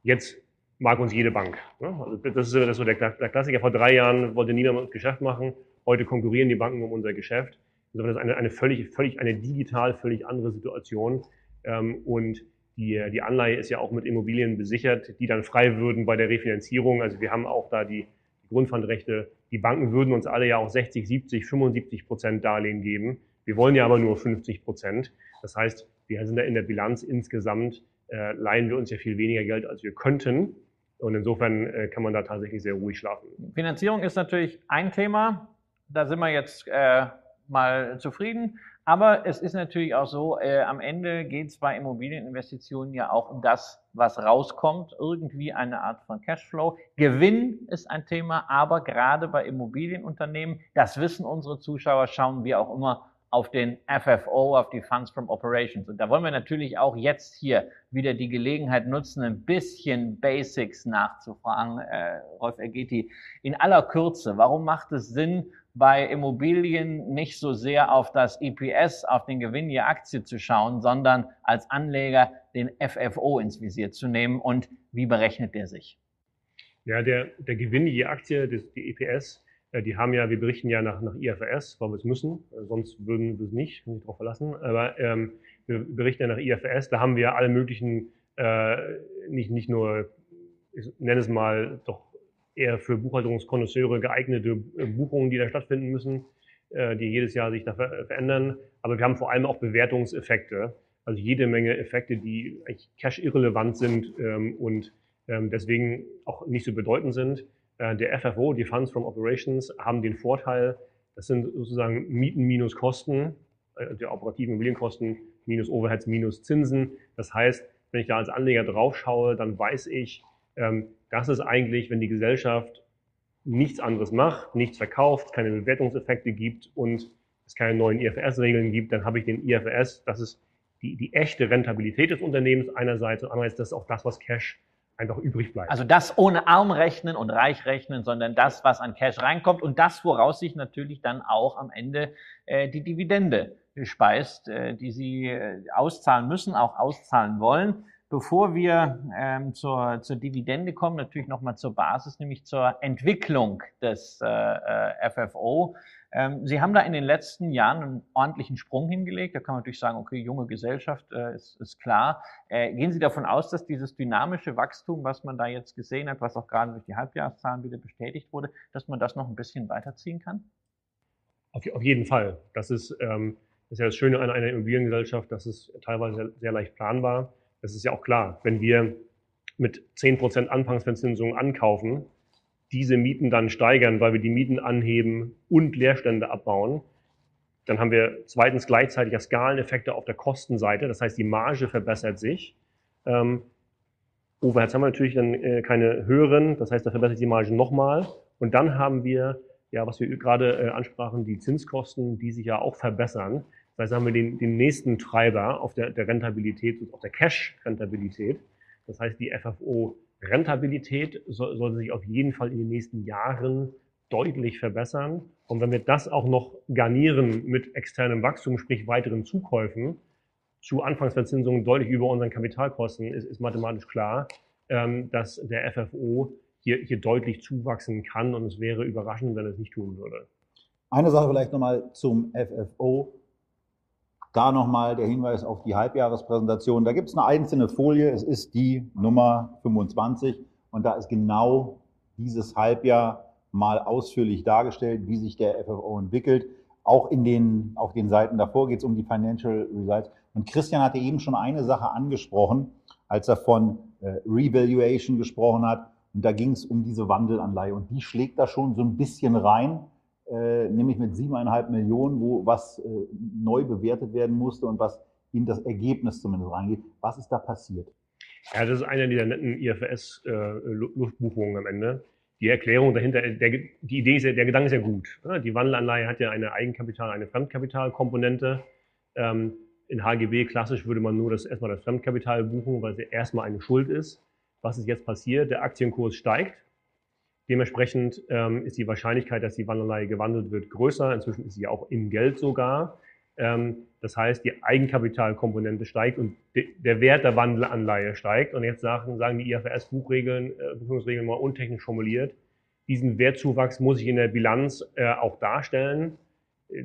Jetzt mag uns jede Bank. Ne? Also das ist, das ist so der, der Klassiker. Vor drei Jahren wollte niemand mit uns Geschäft machen. Heute konkurrieren die Banken um unser Geschäft. Insofern ist eine, eine völlig, völlig, eine digital völlig andere Situation. Ähm, und die, die Anleihe ist ja auch mit Immobilien besichert, die dann frei würden bei der Refinanzierung. Also wir haben auch da die, die Grundpfandrechte. Die Banken würden uns alle ja auch 60, 70, 75 Prozent Darlehen geben. Wir wollen ja aber nur 50 Prozent. Das heißt, wir sind da in der Bilanz insgesamt, äh, leihen wir uns ja viel weniger Geld, als wir könnten. Und insofern äh, kann man da tatsächlich sehr ruhig schlafen. Finanzierung ist natürlich ein Thema. Da sind wir jetzt äh, mal zufrieden. Aber es ist natürlich auch so, äh, am Ende geht es bei Immobilieninvestitionen ja auch um das, was rauskommt, irgendwie eine Art von Cashflow. Gewinn ist ein Thema, aber gerade bei Immobilienunternehmen, das wissen unsere Zuschauer, schauen wir auch immer auf den FFO, auf die Funds from Operations. Und da wollen wir natürlich auch jetzt hier wieder die Gelegenheit nutzen, ein bisschen Basics nachzufragen. Äh, Rolf Ergeti, in aller Kürze, warum macht es Sinn, bei Immobilien nicht so sehr auf das EPS, auf den Gewinn je Aktie zu schauen, sondern als Anleger den FFO ins Visier zu nehmen. Und wie berechnet der sich? Ja, der, der Gewinn je Aktie, das, die EPS, äh, die haben ja, wir berichten ja nach, nach IFRS, weil wir es müssen, äh, sonst würden wir es nicht, nicht darauf verlassen, aber ähm, wir berichten ja nach IFRS, da haben wir alle möglichen, äh, nicht, nicht nur, ich nenne es mal, doch eher für Buchhaltungskonnoisseure geeignete äh, Buchungen, die da stattfinden müssen, äh, die jedes Jahr sich da verändern. Aber wir haben vor allem auch Bewertungseffekte, also jede Menge Effekte, die eigentlich cash-irrelevant sind ähm, und ähm, deswegen auch nicht so bedeutend sind. Äh, der FFO, die Funds from Operations, haben den Vorteil, das sind sozusagen Mieten minus Kosten, die operativen Immobilienkosten minus Overheads minus Zinsen. Das heißt, wenn ich da als Anleger draufschaue, dann weiß ich, ähm, das ist eigentlich, wenn die Gesellschaft nichts anderes macht, nichts verkauft, keine Bewertungseffekte gibt und es keine neuen IFRS-Regeln gibt, dann habe ich den IFRS, das ist die, die echte Rentabilität des Unternehmens einerseits und andererseits das ist auch das, was Cash einfach übrig bleibt. Also das ohne arm rechnen und reich rechnen, sondern das, was an Cash reinkommt und das, woraus sich natürlich dann auch am Ende äh, die Dividende speist, äh, die Sie äh, auszahlen müssen, auch auszahlen wollen. Bevor wir ähm, zur, zur Dividende kommen, natürlich nochmal zur Basis, nämlich zur Entwicklung des äh, äh FFO. Ähm, Sie haben da in den letzten Jahren einen ordentlichen Sprung hingelegt. Da kann man natürlich sagen, okay, junge Gesellschaft äh, ist, ist klar. Äh, gehen Sie davon aus, dass dieses dynamische Wachstum, was man da jetzt gesehen hat, was auch gerade durch die Halbjahreszahlen wieder bestätigt wurde, dass man das noch ein bisschen weiterziehen kann? Auf, auf jeden Fall. Das ist, ähm, das ist ja das Schöne an einer Immobiliengesellschaft, das ist teilweise sehr, sehr leicht planbar. Das ist ja auch klar, wenn wir mit 10% Anfangsverzinsung ankaufen, diese Mieten dann steigern, weil wir die Mieten anheben und Leerstände abbauen, dann haben wir zweitens gleichzeitig Skaleneffekte auf der Kostenseite. Das heißt, die Marge verbessert sich. Ähm, Overheads haben wir natürlich dann äh, keine höheren. Das heißt, da verbessert sich die Marge nochmal. Und dann haben wir, ja, was wir gerade äh, ansprachen, die Zinskosten, die sich ja auch verbessern. Das heißt, haben wir den, den nächsten Treiber auf der, der Rentabilität, auf der Cash-Rentabilität. Das heißt, die FFO Rentabilität soll, sollte sich auf jeden Fall in den nächsten Jahren deutlich verbessern. Und wenn wir das auch noch garnieren mit externem Wachstum, sprich weiteren Zukäufen, zu Anfangsverzinsungen deutlich über unseren Kapitalkosten, ist, ist mathematisch klar, ähm, dass der FFO hier, hier deutlich zuwachsen kann. Und es wäre überraschend, wenn es nicht tun würde. Eine Sache vielleicht nochmal zum FFO. Da nochmal der Hinweis auf die Halbjahrespräsentation. Da gibt es eine einzelne Folie. Es ist die Nummer 25 und da ist genau dieses Halbjahr mal ausführlich dargestellt, wie sich der FFO entwickelt. Auch in den, auf den Seiten davor geht es um die Financial Results. Und Christian hatte eben schon eine Sache angesprochen, als er von äh, Revaluation gesprochen hat. Und da ging es um diese Wandelanleihe. Und die schlägt da schon so ein bisschen rein äh, nämlich mit siebeneinhalb Millionen, wo was äh, neu bewertet werden musste und was in das Ergebnis zumindest reingeht. Was ist da passiert? Ja, das ist einer dieser netten IFRS-Luftbuchungen äh, am Ende. Die Erklärung dahinter, der, die Idee ist der Gedanke ist ja gut. Ne? Die Wandelanleihe hat ja eine Eigenkapital, eine Fremdkapitalkomponente. Ähm, in HGB klassisch würde man nur das, erstmal das Fremdkapital buchen, weil es erstmal eine Schuld ist. Was ist jetzt passiert? Der Aktienkurs steigt Dementsprechend ähm, ist die Wahrscheinlichkeit, dass die Wandelanleihe gewandelt wird, größer. Inzwischen ist sie auch in Geld sogar. Ähm, das heißt, die Eigenkapitalkomponente steigt und de der Wert der Wandelanleihe steigt. Und jetzt sagen, sagen die IFRS-Buchregeln, äh, Buchungsregeln mal untechnisch formuliert, diesen Wertzuwachs muss ich in der Bilanz äh, auch darstellen. Äh,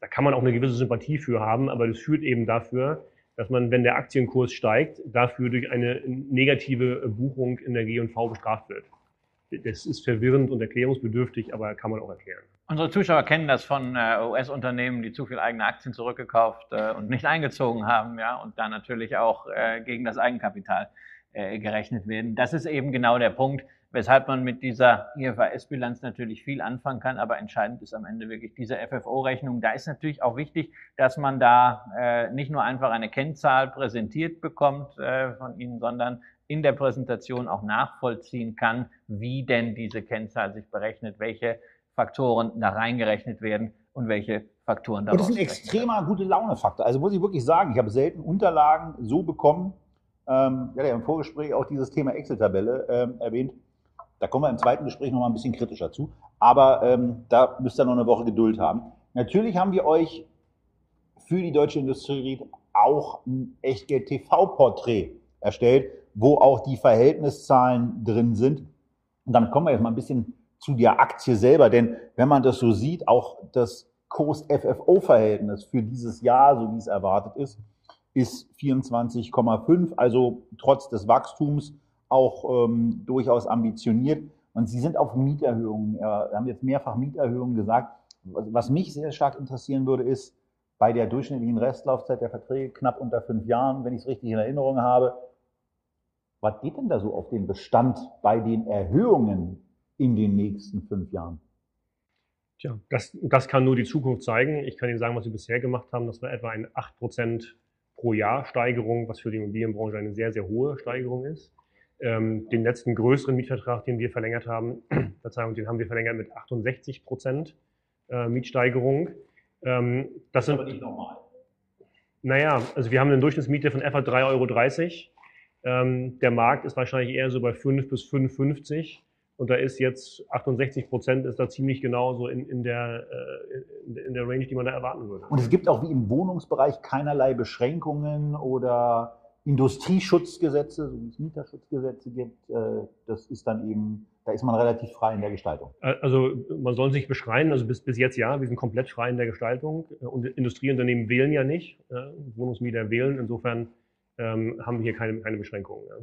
da kann man auch eine gewisse Sympathie für haben, aber das führt eben dafür, dass man, wenn der Aktienkurs steigt, dafür durch eine negative Buchung in der G&V bestraft wird das ist verwirrend und erklärungsbedürftig, aber kann man auch erklären. Unsere Zuschauer kennen das von äh, US-Unternehmen, die zu viel eigene Aktien zurückgekauft äh, und nicht *laughs* eingezogen haben, ja, und dann natürlich auch äh, gegen das Eigenkapital gerechnet werden. Das ist eben genau der Punkt, weshalb man mit dieser IFRS-Bilanz natürlich viel anfangen kann, aber entscheidend ist am Ende wirklich diese FFO-Rechnung. Da ist natürlich auch wichtig, dass man da nicht nur einfach eine Kennzahl präsentiert bekommt von Ihnen, sondern in der Präsentation auch nachvollziehen kann, wie denn diese Kennzahl sich berechnet, welche Faktoren da reingerechnet werden und welche Faktoren da Und das ist ein extremer gute Laune-Faktor. Also muss ich wirklich sagen, ich habe selten Unterlagen so bekommen. Ähm, ja, im Vorgespräch auch dieses Thema Excel-Tabelle ähm, erwähnt. Da kommen wir im zweiten Gespräch nochmal ein bisschen kritischer zu. Aber ähm, da müsst ihr noch eine Woche Geduld haben. Natürlich haben wir euch für die Deutsche Industrie auch ein Echtgeld-TV-Porträt erstellt wo auch die Verhältniszahlen drin sind. Und dann kommen wir jetzt mal ein bisschen zu der Aktie selber, denn wenn man das so sieht, auch das Cost-FFO-Verhältnis für dieses Jahr, so wie es erwartet ist, ist 24,5, also trotz des Wachstums auch ähm, durchaus ambitioniert. Und sie sind auf Mieterhöhungen, äh, haben jetzt mehrfach Mieterhöhungen gesagt. Was mich sehr stark interessieren würde, ist bei der durchschnittlichen Restlaufzeit der Verträge knapp unter fünf Jahren, wenn ich es richtig in Erinnerung habe, was geht denn da so auf den Bestand bei den Erhöhungen in den nächsten fünf Jahren? Tja, das, das kann nur die Zukunft zeigen. Ich kann Ihnen sagen, was wir bisher gemacht haben. Das war etwa eine 8% pro Jahr Steigerung, was für die Immobilienbranche eine sehr, sehr hohe Steigerung ist. Ähm, den letzten größeren Mietvertrag, den wir verlängert haben, *clears throat* Verzeihung, den haben wir verlängert mit 68% äh, Mietsteigerung. Ähm, das, das ist aber nicht normal. Naja, also wir haben eine Durchschnittsmiete von etwa 3,30 Euro. Ähm, der Markt ist wahrscheinlich eher so bei 5 bis 5,50 und da ist jetzt 68 Prozent ist da ziemlich genau so in, in, der, äh, in der Range, die man da erwarten würde. Und es gibt auch wie im Wohnungsbereich keinerlei Beschränkungen oder Industrieschutzgesetze, so wie es Mieterschutzgesetze gibt, äh, das ist dann eben, da ist man relativ frei in der Gestaltung. Also man soll sich beschreien, also bis, bis jetzt ja, wir sind komplett frei in der Gestaltung. Und Industrieunternehmen wählen ja nicht, Wohnungsmieter wählen, insofern ähm, haben wir hier keine, keine Beschränkungen. Ja.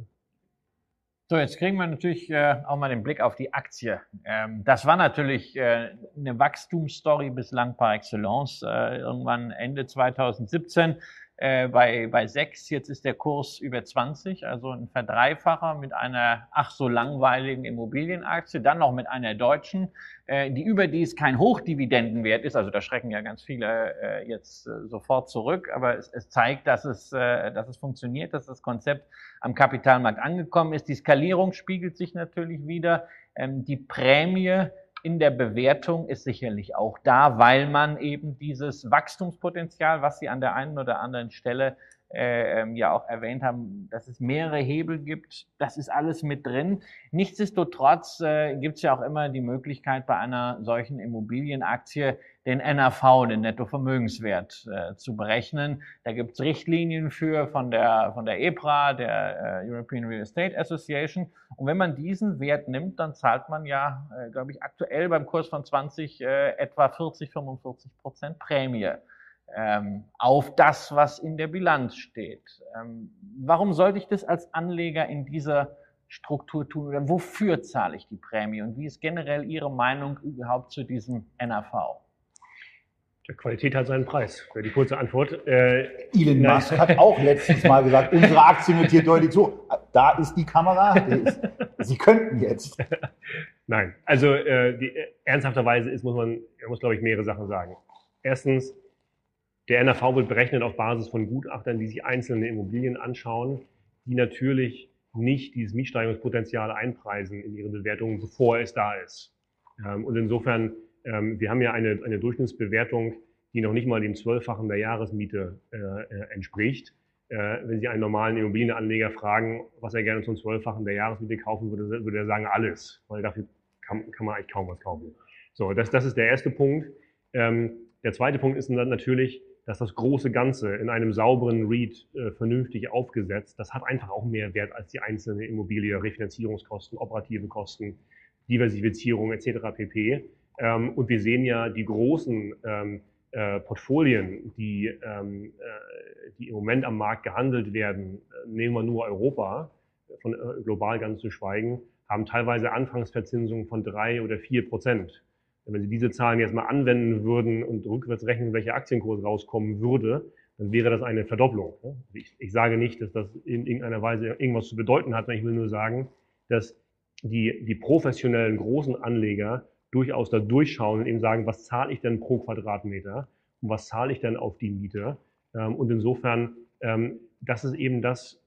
So, jetzt kriegen wir natürlich äh, auch mal den Blick auf die Aktie. Ähm, das war natürlich äh, eine Wachstumsstory bislang par excellence. Äh, irgendwann Ende 2017 äh, bei, bei 6, jetzt ist der Kurs über 20, also ein Verdreifacher mit einer ach so langweiligen Immobilienaktie, dann noch mit einer deutschen, äh, die überdies kein Hochdividendenwert ist, also da schrecken ja ganz viele äh, jetzt äh, sofort zurück, aber es, es zeigt, dass es, äh, dass es funktioniert, dass das Konzept am Kapitalmarkt angekommen ist. Die Skalierung spiegelt sich natürlich wieder. Ähm, die Prämie in der Bewertung ist sicherlich auch da, weil man eben dieses Wachstumspotenzial, was Sie an der einen oder anderen Stelle äh, ähm, ja auch erwähnt haben, dass es mehrere Hebel gibt. Das ist alles mit drin. Nichtsdestotrotz äh, gibt es ja auch immer die Möglichkeit, bei einer solchen Immobilienaktie den NAV, den Nettovermögenswert, äh, zu berechnen. Da gibt es Richtlinien für von der, von der EPRA, der äh, European Real Estate Association. Und wenn man diesen Wert nimmt, dann zahlt man ja, äh, glaube ich, aktuell beim Kurs von 20 äh, etwa 40, 45 Prozent Prämie auf das, was in der Bilanz steht. Ähm, warum sollte ich das als Anleger in dieser Struktur tun oder wofür zahle ich die Prämie und wie ist generell Ihre Meinung überhaupt zu diesem NAV? Der Qualität hat seinen Preis, wäre die kurze Antwort. Äh, Elon Musk hat auch letztens mal gesagt, *laughs* unsere Aktie notiert deutlich so. Da ist die Kamera. Die ist, Sie könnten jetzt. *laughs* Nein, also äh, die, äh, ernsthafterweise ist, muss man, man muss glaube ich mehrere Sachen sagen. Erstens, der NRV wird berechnet auf Basis von Gutachtern, die sich einzelne Immobilien anschauen, die natürlich nicht dieses Mietsteigerungspotenzial einpreisen in ihre Bewertungen, bevor es da ist. Ähm, und insofern, ähm, wir haben ja eine, eine Durchschnittsbewertung, die noch nicht mal dem Zwölffachen der Jahresmiete äh, äh, entspricht. Äh, wenn Sie einen normalen Immobilienanleger fragen, was er gerne zum Zwölffachen der Jahresmiete kaufen würde, würde er sagen alles, weil dafür kann, kann man eigentlich kaum was kaufen. So, das, das ist der erste Punkt. Ähm, der zweite Punkt ist dann natürlich, dass das große Ganze in einem sauberen Read äh, vernünftig aufgesetzt, das hat einfach auch mehr Wert als die einzelne Immobilie, Refinanzierungskosten, operative Kosten, Diversifizierung etc. pp. Ähm, und wir sehen ja die großen ähm, äh, Portfolien, die, ähm, äh, die im Moment am Markt gehandelt werden, äh, nehmen wir nur Europa, von äh, global ganz zu schweigen, haben teilweise Anfangsverzinsungen von drei oder vier Prozent. Wenn Sie diese Zahlen jetzt mal anwenden würden und rückwärts rechnen, welcher Aktienkurs rauskommen würde, dann wäre das eine Verdopplung. Ich, ich, sage nicht, dass das in irgendeiner Weise irgendwas zu bedeuten hat, sondern ich will nur sagen, dass die, die professionellen großen Anleger durchaus da durchschauen und eben sagen, was zahle ich denn pro Quadratmeter und was zahle ich denn auf die Miete. Ähm, und insofern, ähm, das ist eben das,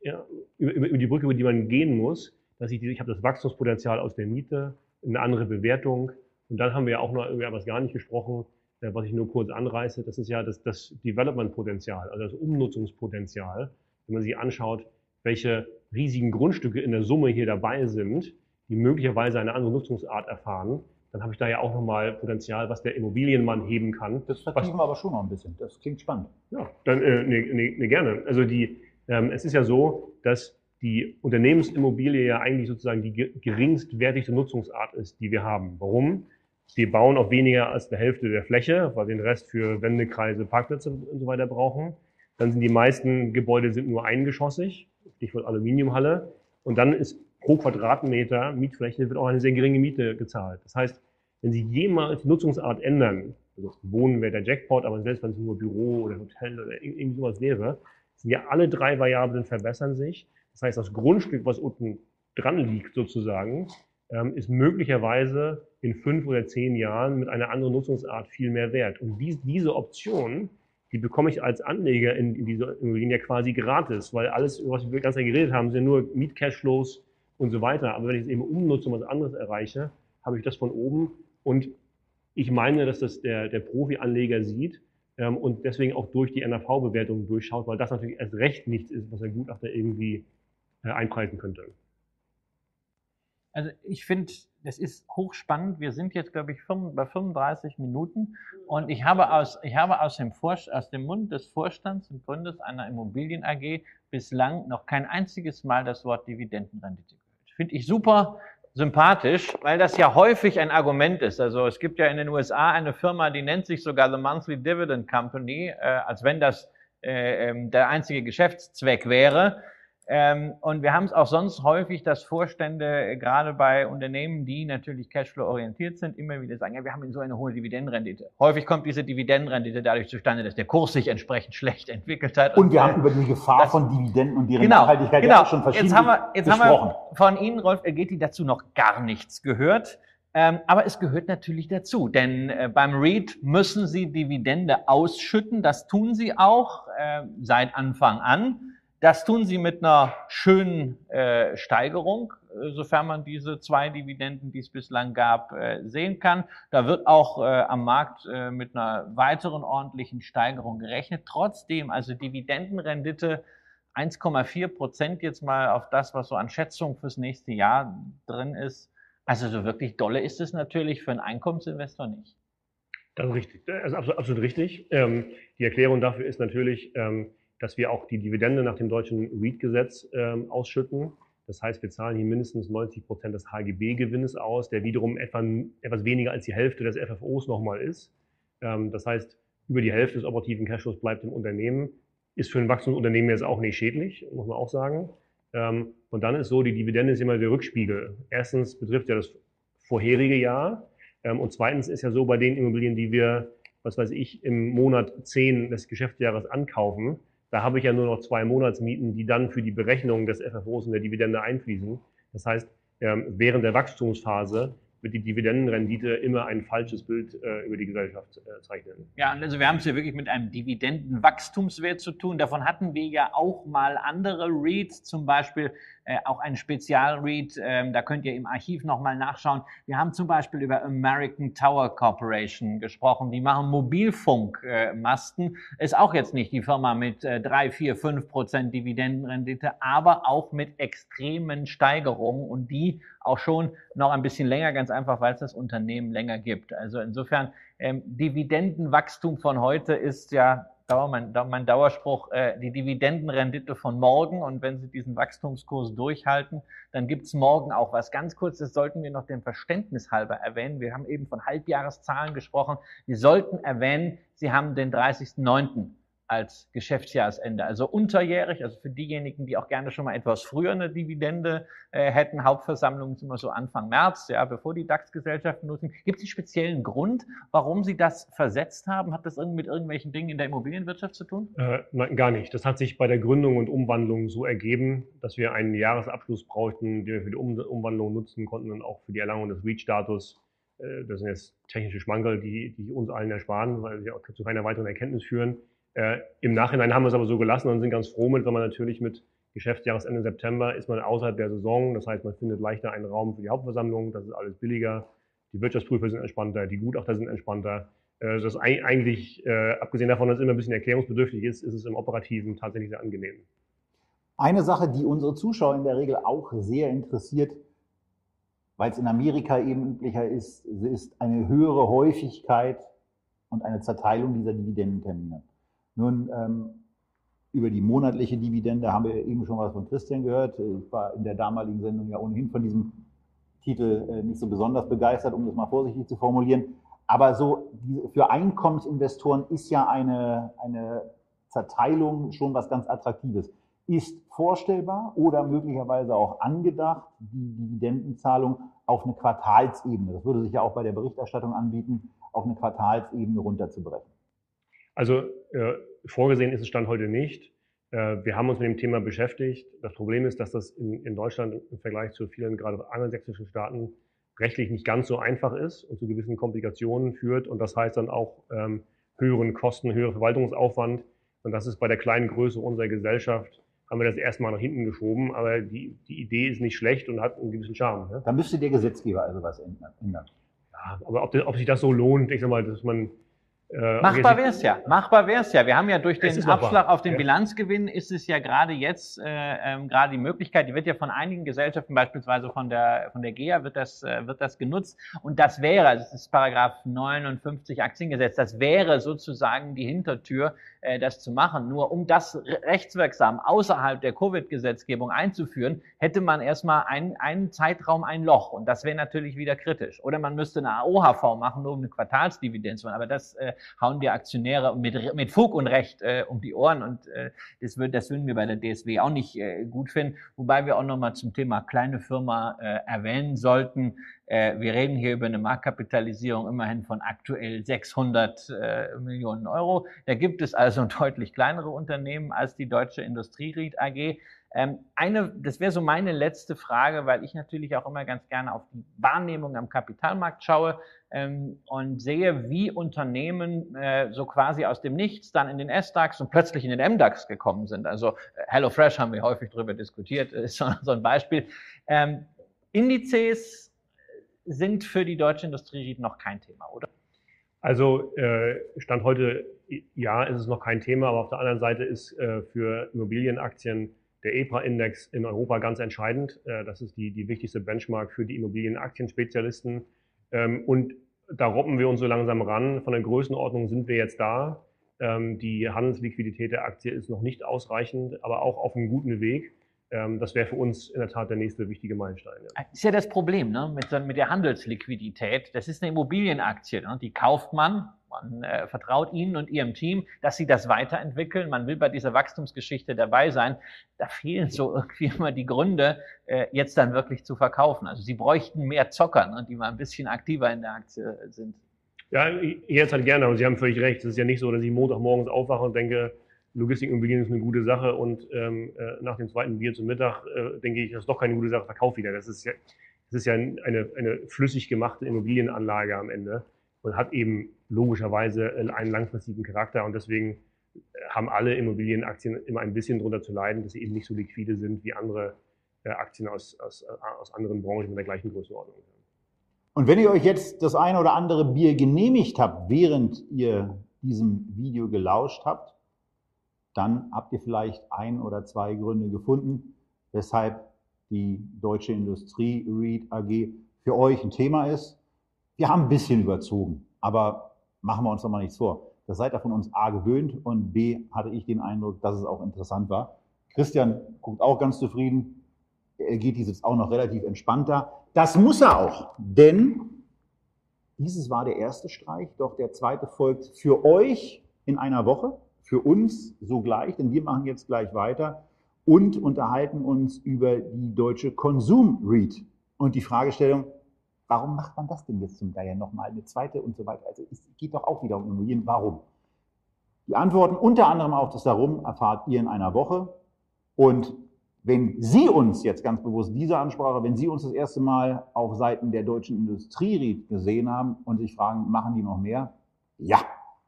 ja, über die Brücke, über die man gehen muss, dass ich, ich habe das Wachstumspotenzial aus der Miete, eine andere Bewertung, und dann haben wir ja auch noch über was gar nicht gesprochen, äh, was ich nur kurz anreiße. Das ist ja das, das Development-Potenzial, also das Umnutzungspotenzial. Wenn man sich anschaut, welche riesigen Grundstücke in der Summe hier dabei sind, die möglicherweise eine andere Nutzungsart erfahren, dann habe ich da ja auch nochmal Potenzial, was der Immobilienmann heben kann. Das vertiefen wir aber schon noch ein bisschen. Das klingt spannend. Ja, dann äh, ne, ne, ne, gerne. Also die, ähm, es ist ja so, dass die Unternehmensimmobilie ja eigentlich sozusagen die geringstwertigste Nutzungsart ist, die wir haben. Warum? Wir bauen auf weniger als eine Hälfte der Fläche, weil wir den Rest für Wendekreise, Parkplätze und so weiter brauchen. Dann sind die meisten Gebäude sind nur eingeschossig, Stichwort Aluminiumhalle. Und dann ist pro Quadratmeter Mietfläche wird auch eine sehr geringe Miete gezahlt. Das heißt, wenn Sie jemals die Nutzungsart ändern, also Wohnen wäre der Jackpot, aber selbst wenn es nur Büro oder Hotel oder irgendwie sowas wäre, sind ja alle drei Variablen verbessern sich. Das heißt, das Grundstück, was unten dran liegt sozusagen, ist möglicherweise in fünf oder zehn Jahren mit einer anderen Nutzungsart viel mehr wert. Und dies, diese Option, die bekomme ich als Anleger in, in dieser Immobilien ja quasi gratis, weil alles, was wir ganz geredet haben, sind nur Mietcashflows und so weiter. Aber wenn ich es eben umnutze und was anderes erreiche, habe ich das von oben. Und ich meine, dass das der, der Profi-Anleger sieht ähm, und deswegen auch durch die NAV-Bewertung durchschaut, weil das natürlich erst recht nichts ist, was der Gutachter irgendwie äh, einpreisen könnte. Also ich finde das ist hochspannend. Wir sind jetzt, glaube ich, bei 35 Minuten und ich habe aus, ich habe aus dem, Vor aus dem Mund des Vorstands und Gründers einer Immobilien AG bislang noch kein einziges Mal das Wort Dividendenrendite gehört. Finde ich super sympathisch, weil das ja häufig ein Argument ist. Also es gibt ja in den USA eine Firma, die nennt sich sogar The Monthly Dividend Company, äh, als wenn das äh, ähm, der einzige Geschäftszweck wäre. Ähm, und wir haben es auch sonst häufig, dass Vorstände äh, gerade bei Unternehmen, die natürlich Cashflow-orientiert sind, immer wieder sagen, ja, wir haben so eine hohe Dividendenrendite. Häufig kommt diese Dividendenrendite dadurch zustande, dass der Kurs sich entsprechend schlecht entwickelt hat. Und, und wir haben über die Gefahr von Dividenden und deren genau, Nachhaltigkeit genau. ja schon verschiedentlich jetzt haben wir, jetzt gesprochen. Haben wir von Ihnen, Rolf Elgeti, dazu noch gar nichts gehört. Ähm, aber es gehört natürlich dazu, denn äh, beim REIT müssen Sie Dividende ausschütten. Das tun Sie auch äh, seit Anfang an. Das tun sie mit einer schönen äh, Steigerung, äh, sofern man diese zwei Dividenden, die es bislang gab, äh, sehen kann. Da wird auch äh, am Markt äh, mit einer weiteren ordentlichen Steigerung gerechnet. Trotzdem, also Dividendenrendite 1,4 Prozent jetzt mal auf das, was so an Schätzung fürs nächste Jahr drin ist. Also so wirklich dolle ist es natürlich für einen Einkommensinvestor nicht. Das ist richtig. Das ist absolut, absolut richtig. Ähm, die Erklärung dafür ist natürlich, ähm, dass wir auch die Dividende nach dem deutschen REIT-Gesetz ähm, ausschütten. Das heißt, wir zahlen hier mindestens 90 Prozent des HGB-Gewinnes aus, der wiederum etwa, etwas weniger als die Hälfte des FFOs nochmal ist. Ähm, das heißt, über die Hälfte des operativen Cashflows bleibt im Unternehmen. Ist für ein Wachstumsunternehmen jetzt auch nicht schädlich, muss man auch sagen. Ähm, und dann ist so, die Dividende ist immer der Rückspiegel. Erstens betrifft ja das vorherige Jahr. Ähm, und zweitens ist ja so bei den Immobilien, die wir, was weiß ich, im Monat 10 des Geschäftsjahres ankaufen, da habe ich ja nur noch zwei Monatsmieten, die dann für die Berechnung des FFOs und der Dividende einfließen. Das heißt, ähm, während der Wachstumsphase wird die Dividendenrendite immer ein falsches Bild äh, über die Gesellschaft äh, zeichnen. Ja, also wir haben es ja wirklich mit einem Dividendenwachstumswert zu tun. Davon hatten wir ja auch mal andere REITs, zum Beispiel äh, auch ein Spezial-REIT. Ähm, da könnt ihr im Archiv nochmal nachschauen. Wir haben zum Beispiel über American Tower Corporation gesprochen. Die machen Mobilfunkmasten. Ist auch jetzt nicht die Firma mit äh, 3, 4, 5 Prozent Dividendenrendite, aber auch mit extremen Steigerungen und die auch schon noch ein bisschen länger, ganz einfach, weil es das Unternehmen länger gibt. Also insofern, ähm, Dividendenwachstum von heute ist ja mein, mein Dauerspruch, äh, die Dividendenrendite von morgen. Und wenn Sie diesen Wachstumskurs durchhalten, dann gibt's morgen auch was. Ganz kurz, das sollten wir noch dem Verständnis halber erwähnen. Wir haben eben von Halbjahreszahlen gesprochen. Wir sollten erwähnen, Sie haben den 30.09 als Geschäftsjahresende. Also unterjährig, also für diejenigen, die auch gerne schon mal etwas früher eine Dividende äh, hätten. Hauptversammlungen sind immer so Anfang März, ja, bevor die DAX-Gesellschaften nutzen. Gibt es einen speziellen Grund, warum Sie das versetzt haben? Hat das mit irgendwelchen Dingen in der Immobilienwirtschaft zu tun? Äh, nein, gar nicht. Das hat sich bei der Gründung und Umwandlung so ergeben, dass wir einen Jahresabschluss brauchten, den wir für die um Umwandlung nutzen konnten und auch für die Erlangung des REACH-Status. Äh, das sind jetzt technische Schmankerl, die, die uns allen ersparen, weil sie auch zu keiner weiteren Erkenntnis führen. Äh, Im Nachhinein haben wir es aber so gelassen und sind ganz froh mit, wenn man natürlich mit Geschäftsjahresende September ist man außerhalb der Saison. Das heißt, man findet leichter einen Raum für die Hauptversammlung. Das ist alles billiger. Die Wirtschaftsprüfer sind entspannter, die Gutachter sind entspannter. Äh, das eigentlich, äh, abgesehen davon, dass es immer ein bisschen erklärungsbedürftig ist, ist es im Operativen tatsächlich sehr angenehm. Eine Sache, die unsere Zuschauer in der Regel auch sehr interessiert, weil es in Amerika eben üblicher ist, ist eine höhere Häufigkeit und eine Zerteilung dieser Dividendentermine. Nun, ähm, über die monatliche Dividende haben wir eben schon was von Christian gehört. Ich war in der damaligen Sendung ja ohnehin von diesem Titel äh, nicht so besonders begeistert, um das mal vorsichtig zu formulieren. Aber so für Einkommensinvestoren ist ja eine, eine Zerteilung schon was ganz Attraktives. Ist vorstellbar oder möglicherweise auch angedacht, die Dividendenzahlung auf eine Quartalsebene, das würde sich ja auch bei der Berichterstattung anbieten, auf eine Quartalsebene runterzubrechen. Also äh, vorgesehen ist es Stand heute nicht. Äh, wir haben uns mit dem Thema beschäftigt. Das Problem ist, dass das in, in Deutschland im Vergleich zu vielen gerade angelsächsischen Staaten rechtlich nicht ganz so einfach ist und zu gewissen Komplikationen führt. Und das heißt dann auch ähm, höheren Kosten, höheren Verwaltungsaufwand. Und das ist bei der kleinen Größe unserer Gesellschaft, haben wir das erstmal nach hinten geschoben. Aber die, die Idee ist nicht schlecht und hat einen gewissen Charme. Ne? Da müsste der Gesetzgeber also was ändern. Ja, aber ob, ob sich das so lohnt, ich sag mal, dass man Äh, machbar wäre es ja, machbar wäre es ja. Wir haben ja durch den Abschlag auf den ja. Bilanzgewinn ist es ja gerade jetzt äh, ähm, gerade die Möglichkeit, die wird ja von einigen Gesellschaften, beispielsweise von der von der GEA, wird das äh, wird das genutzt und das wäre, also das ist Paragraph 59 Aktiengesetz, das wäre sozusagen die Hintertür, äh, das zu machen. Nur um das rechtswirksam außerhalb der Covid-Gesetzgebung einzuführen, hätte man erstmal einen, einen Zeitraum ein Loch und das wäre natürlich wieder kritisch. Oder man müsste eine AOHV machen, nur um eine Quartalsdividende zu machen. Aber das äh, hauen die Aktionäre mit, mit Fug und Recht äh, um die Ohren und äh, das, würd, das würden wir bei der DSW auch nicht äh, gut finden. Wobei wir auch nochmal zum Thema kleine Firma äh, erwähnen sollten. Äh, wir reden hier über eine Marktkapitalisierung immerhin von aktuell 600 äh, Millionen Euro. Da gibt es also *laughs* deutlich kleinere Unternehmen als die Deutsche Industrieried AG. Ähm, eine, das wäre so meine letzte Frage, weil ich natürlich auch immer ganz gerne auf die Wahrnehmung am Kapitalmarkt schaue ähm, und sehe, wie Unternehmen äh, so quasi aus dem Nichts dann in den S-DAX und plötzlich in den MDAX gekommen sind. Also äh, HelloFresh haben wir häufig darüber diskutiert, ist *laughs* so, so ein Beispiel. Ähm, Indizes sind für die deutsche Industrie noch kein Thema, oder? Also äh, Stand heute, ja, ist es noch kein Thema, aber auf der anderen Seite ist äh, für Immobilienaktien der EPRA-Index in Europa ganz entscheidend. Äh, das ist die, die wichtigste Benchmark für die Immobilienaktienspezialisten. Ähm, und da robben wir uns so langsam ran. Von der Größenordnung sind wir jetzt da. Ähm, die Handelsliquidität der Aktie ist noch nicht ausreichend, aber auch auf einem guten Weg. Ähm, das wäre für uns in der Tat der nächste wichtige Meilenstein. Ja. Das ist ja das Problem ne? mit, mit der Handelsliquidität. Das ist eine Immobilienaktie. Ne? Die kauft man, man äh, vertraut Ihnen und Ihrem Team, dass Sie das weiterentwickeln. Man will bei dieser Wachstumsgeschichte dabei sein. Da fehlen so irgendwie immer die Gründe, äh, jetzt dann wirklich zu verkaufen. Also Sie bräuchten mehr Zocker, ne? die mal ein bisschen aktiver in der Aktie sind. Ja, jetzt halt gerne, aber Sie haben völlig recht. Es ist ja nicht so, dass ich Montagmorgens aufwache und denke, Logistikimmobilien ist eine gute Sache und ähm, äh, nach dem zweiten Bier zum Mittag äh, denke ich, das ist doch keine gute Sache, verkauf wieder. Das ist ja, das ist ja eine, eine flüssig gemachte Immobilienanlage am Ende und hat eben logischerweise einen langfristigen Charakter und deswegen äh, haben alle Immobilienaktien immer ein bisschen drunter zu leiden, dass sie eben nicht so liquide sind wie andere äh, Aktien aus, aus, äh, aus anderen Branchen mit der gleichen Größenordnung. Und wenn ihr euch jetzt das eine oder andere Bier genehmigt habt, während ihr diesem Video gelauscht habt, dann habt ihr vielleicht ein oder zwei Gründe gefunden, weshalb die Deutsche Industrie REIT AG für euch ein Thema ist. Wir haben ein bisschen überzogen, aber machen wir uns doch mal nichts vor. Das seid ihr von uns A gewöhnt und B hatte ich den Eindruck, dass es auch interessant war. Christian guckt auch ganz zufrieden. Er geht dieses auch noch relativ entspannter. Das muss er auch, denn dieses war der erste Streich, doch der zweite folgt für euch in einer Woche für uns sogleich, denn wir machen jetzt gleich weiter und unterhalten uns über die deutsche Konsum REIT und die Fragestellung, warum macht man das denn jetzt zum Geier nochmal eine zweite und so weiter? Also es geht doch auch wieder um Immobilien. Warum? Die Antworten unter anderem auf das Darum erfahrt ihr in einer Woche. Und wenn Sie uns jetzt ganz bewusst diese Ansprache, wenn Sie uns das erste Mal auf Seiten der deutschen Industrie gesehen haben und sich fragen, machen die noch mehr? Ja,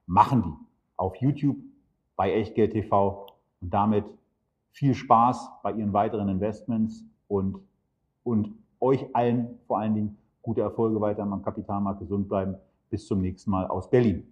machen die. Auf YouTube bei Echtgeld TV und damit viel Spaß bei Ihren weiteren Investments und, und euch allen vor allen Dingen gute Erfolge weiter am Kapitalmarkt gesund bleiben. Bis zum nächsten Mal aus Berlin.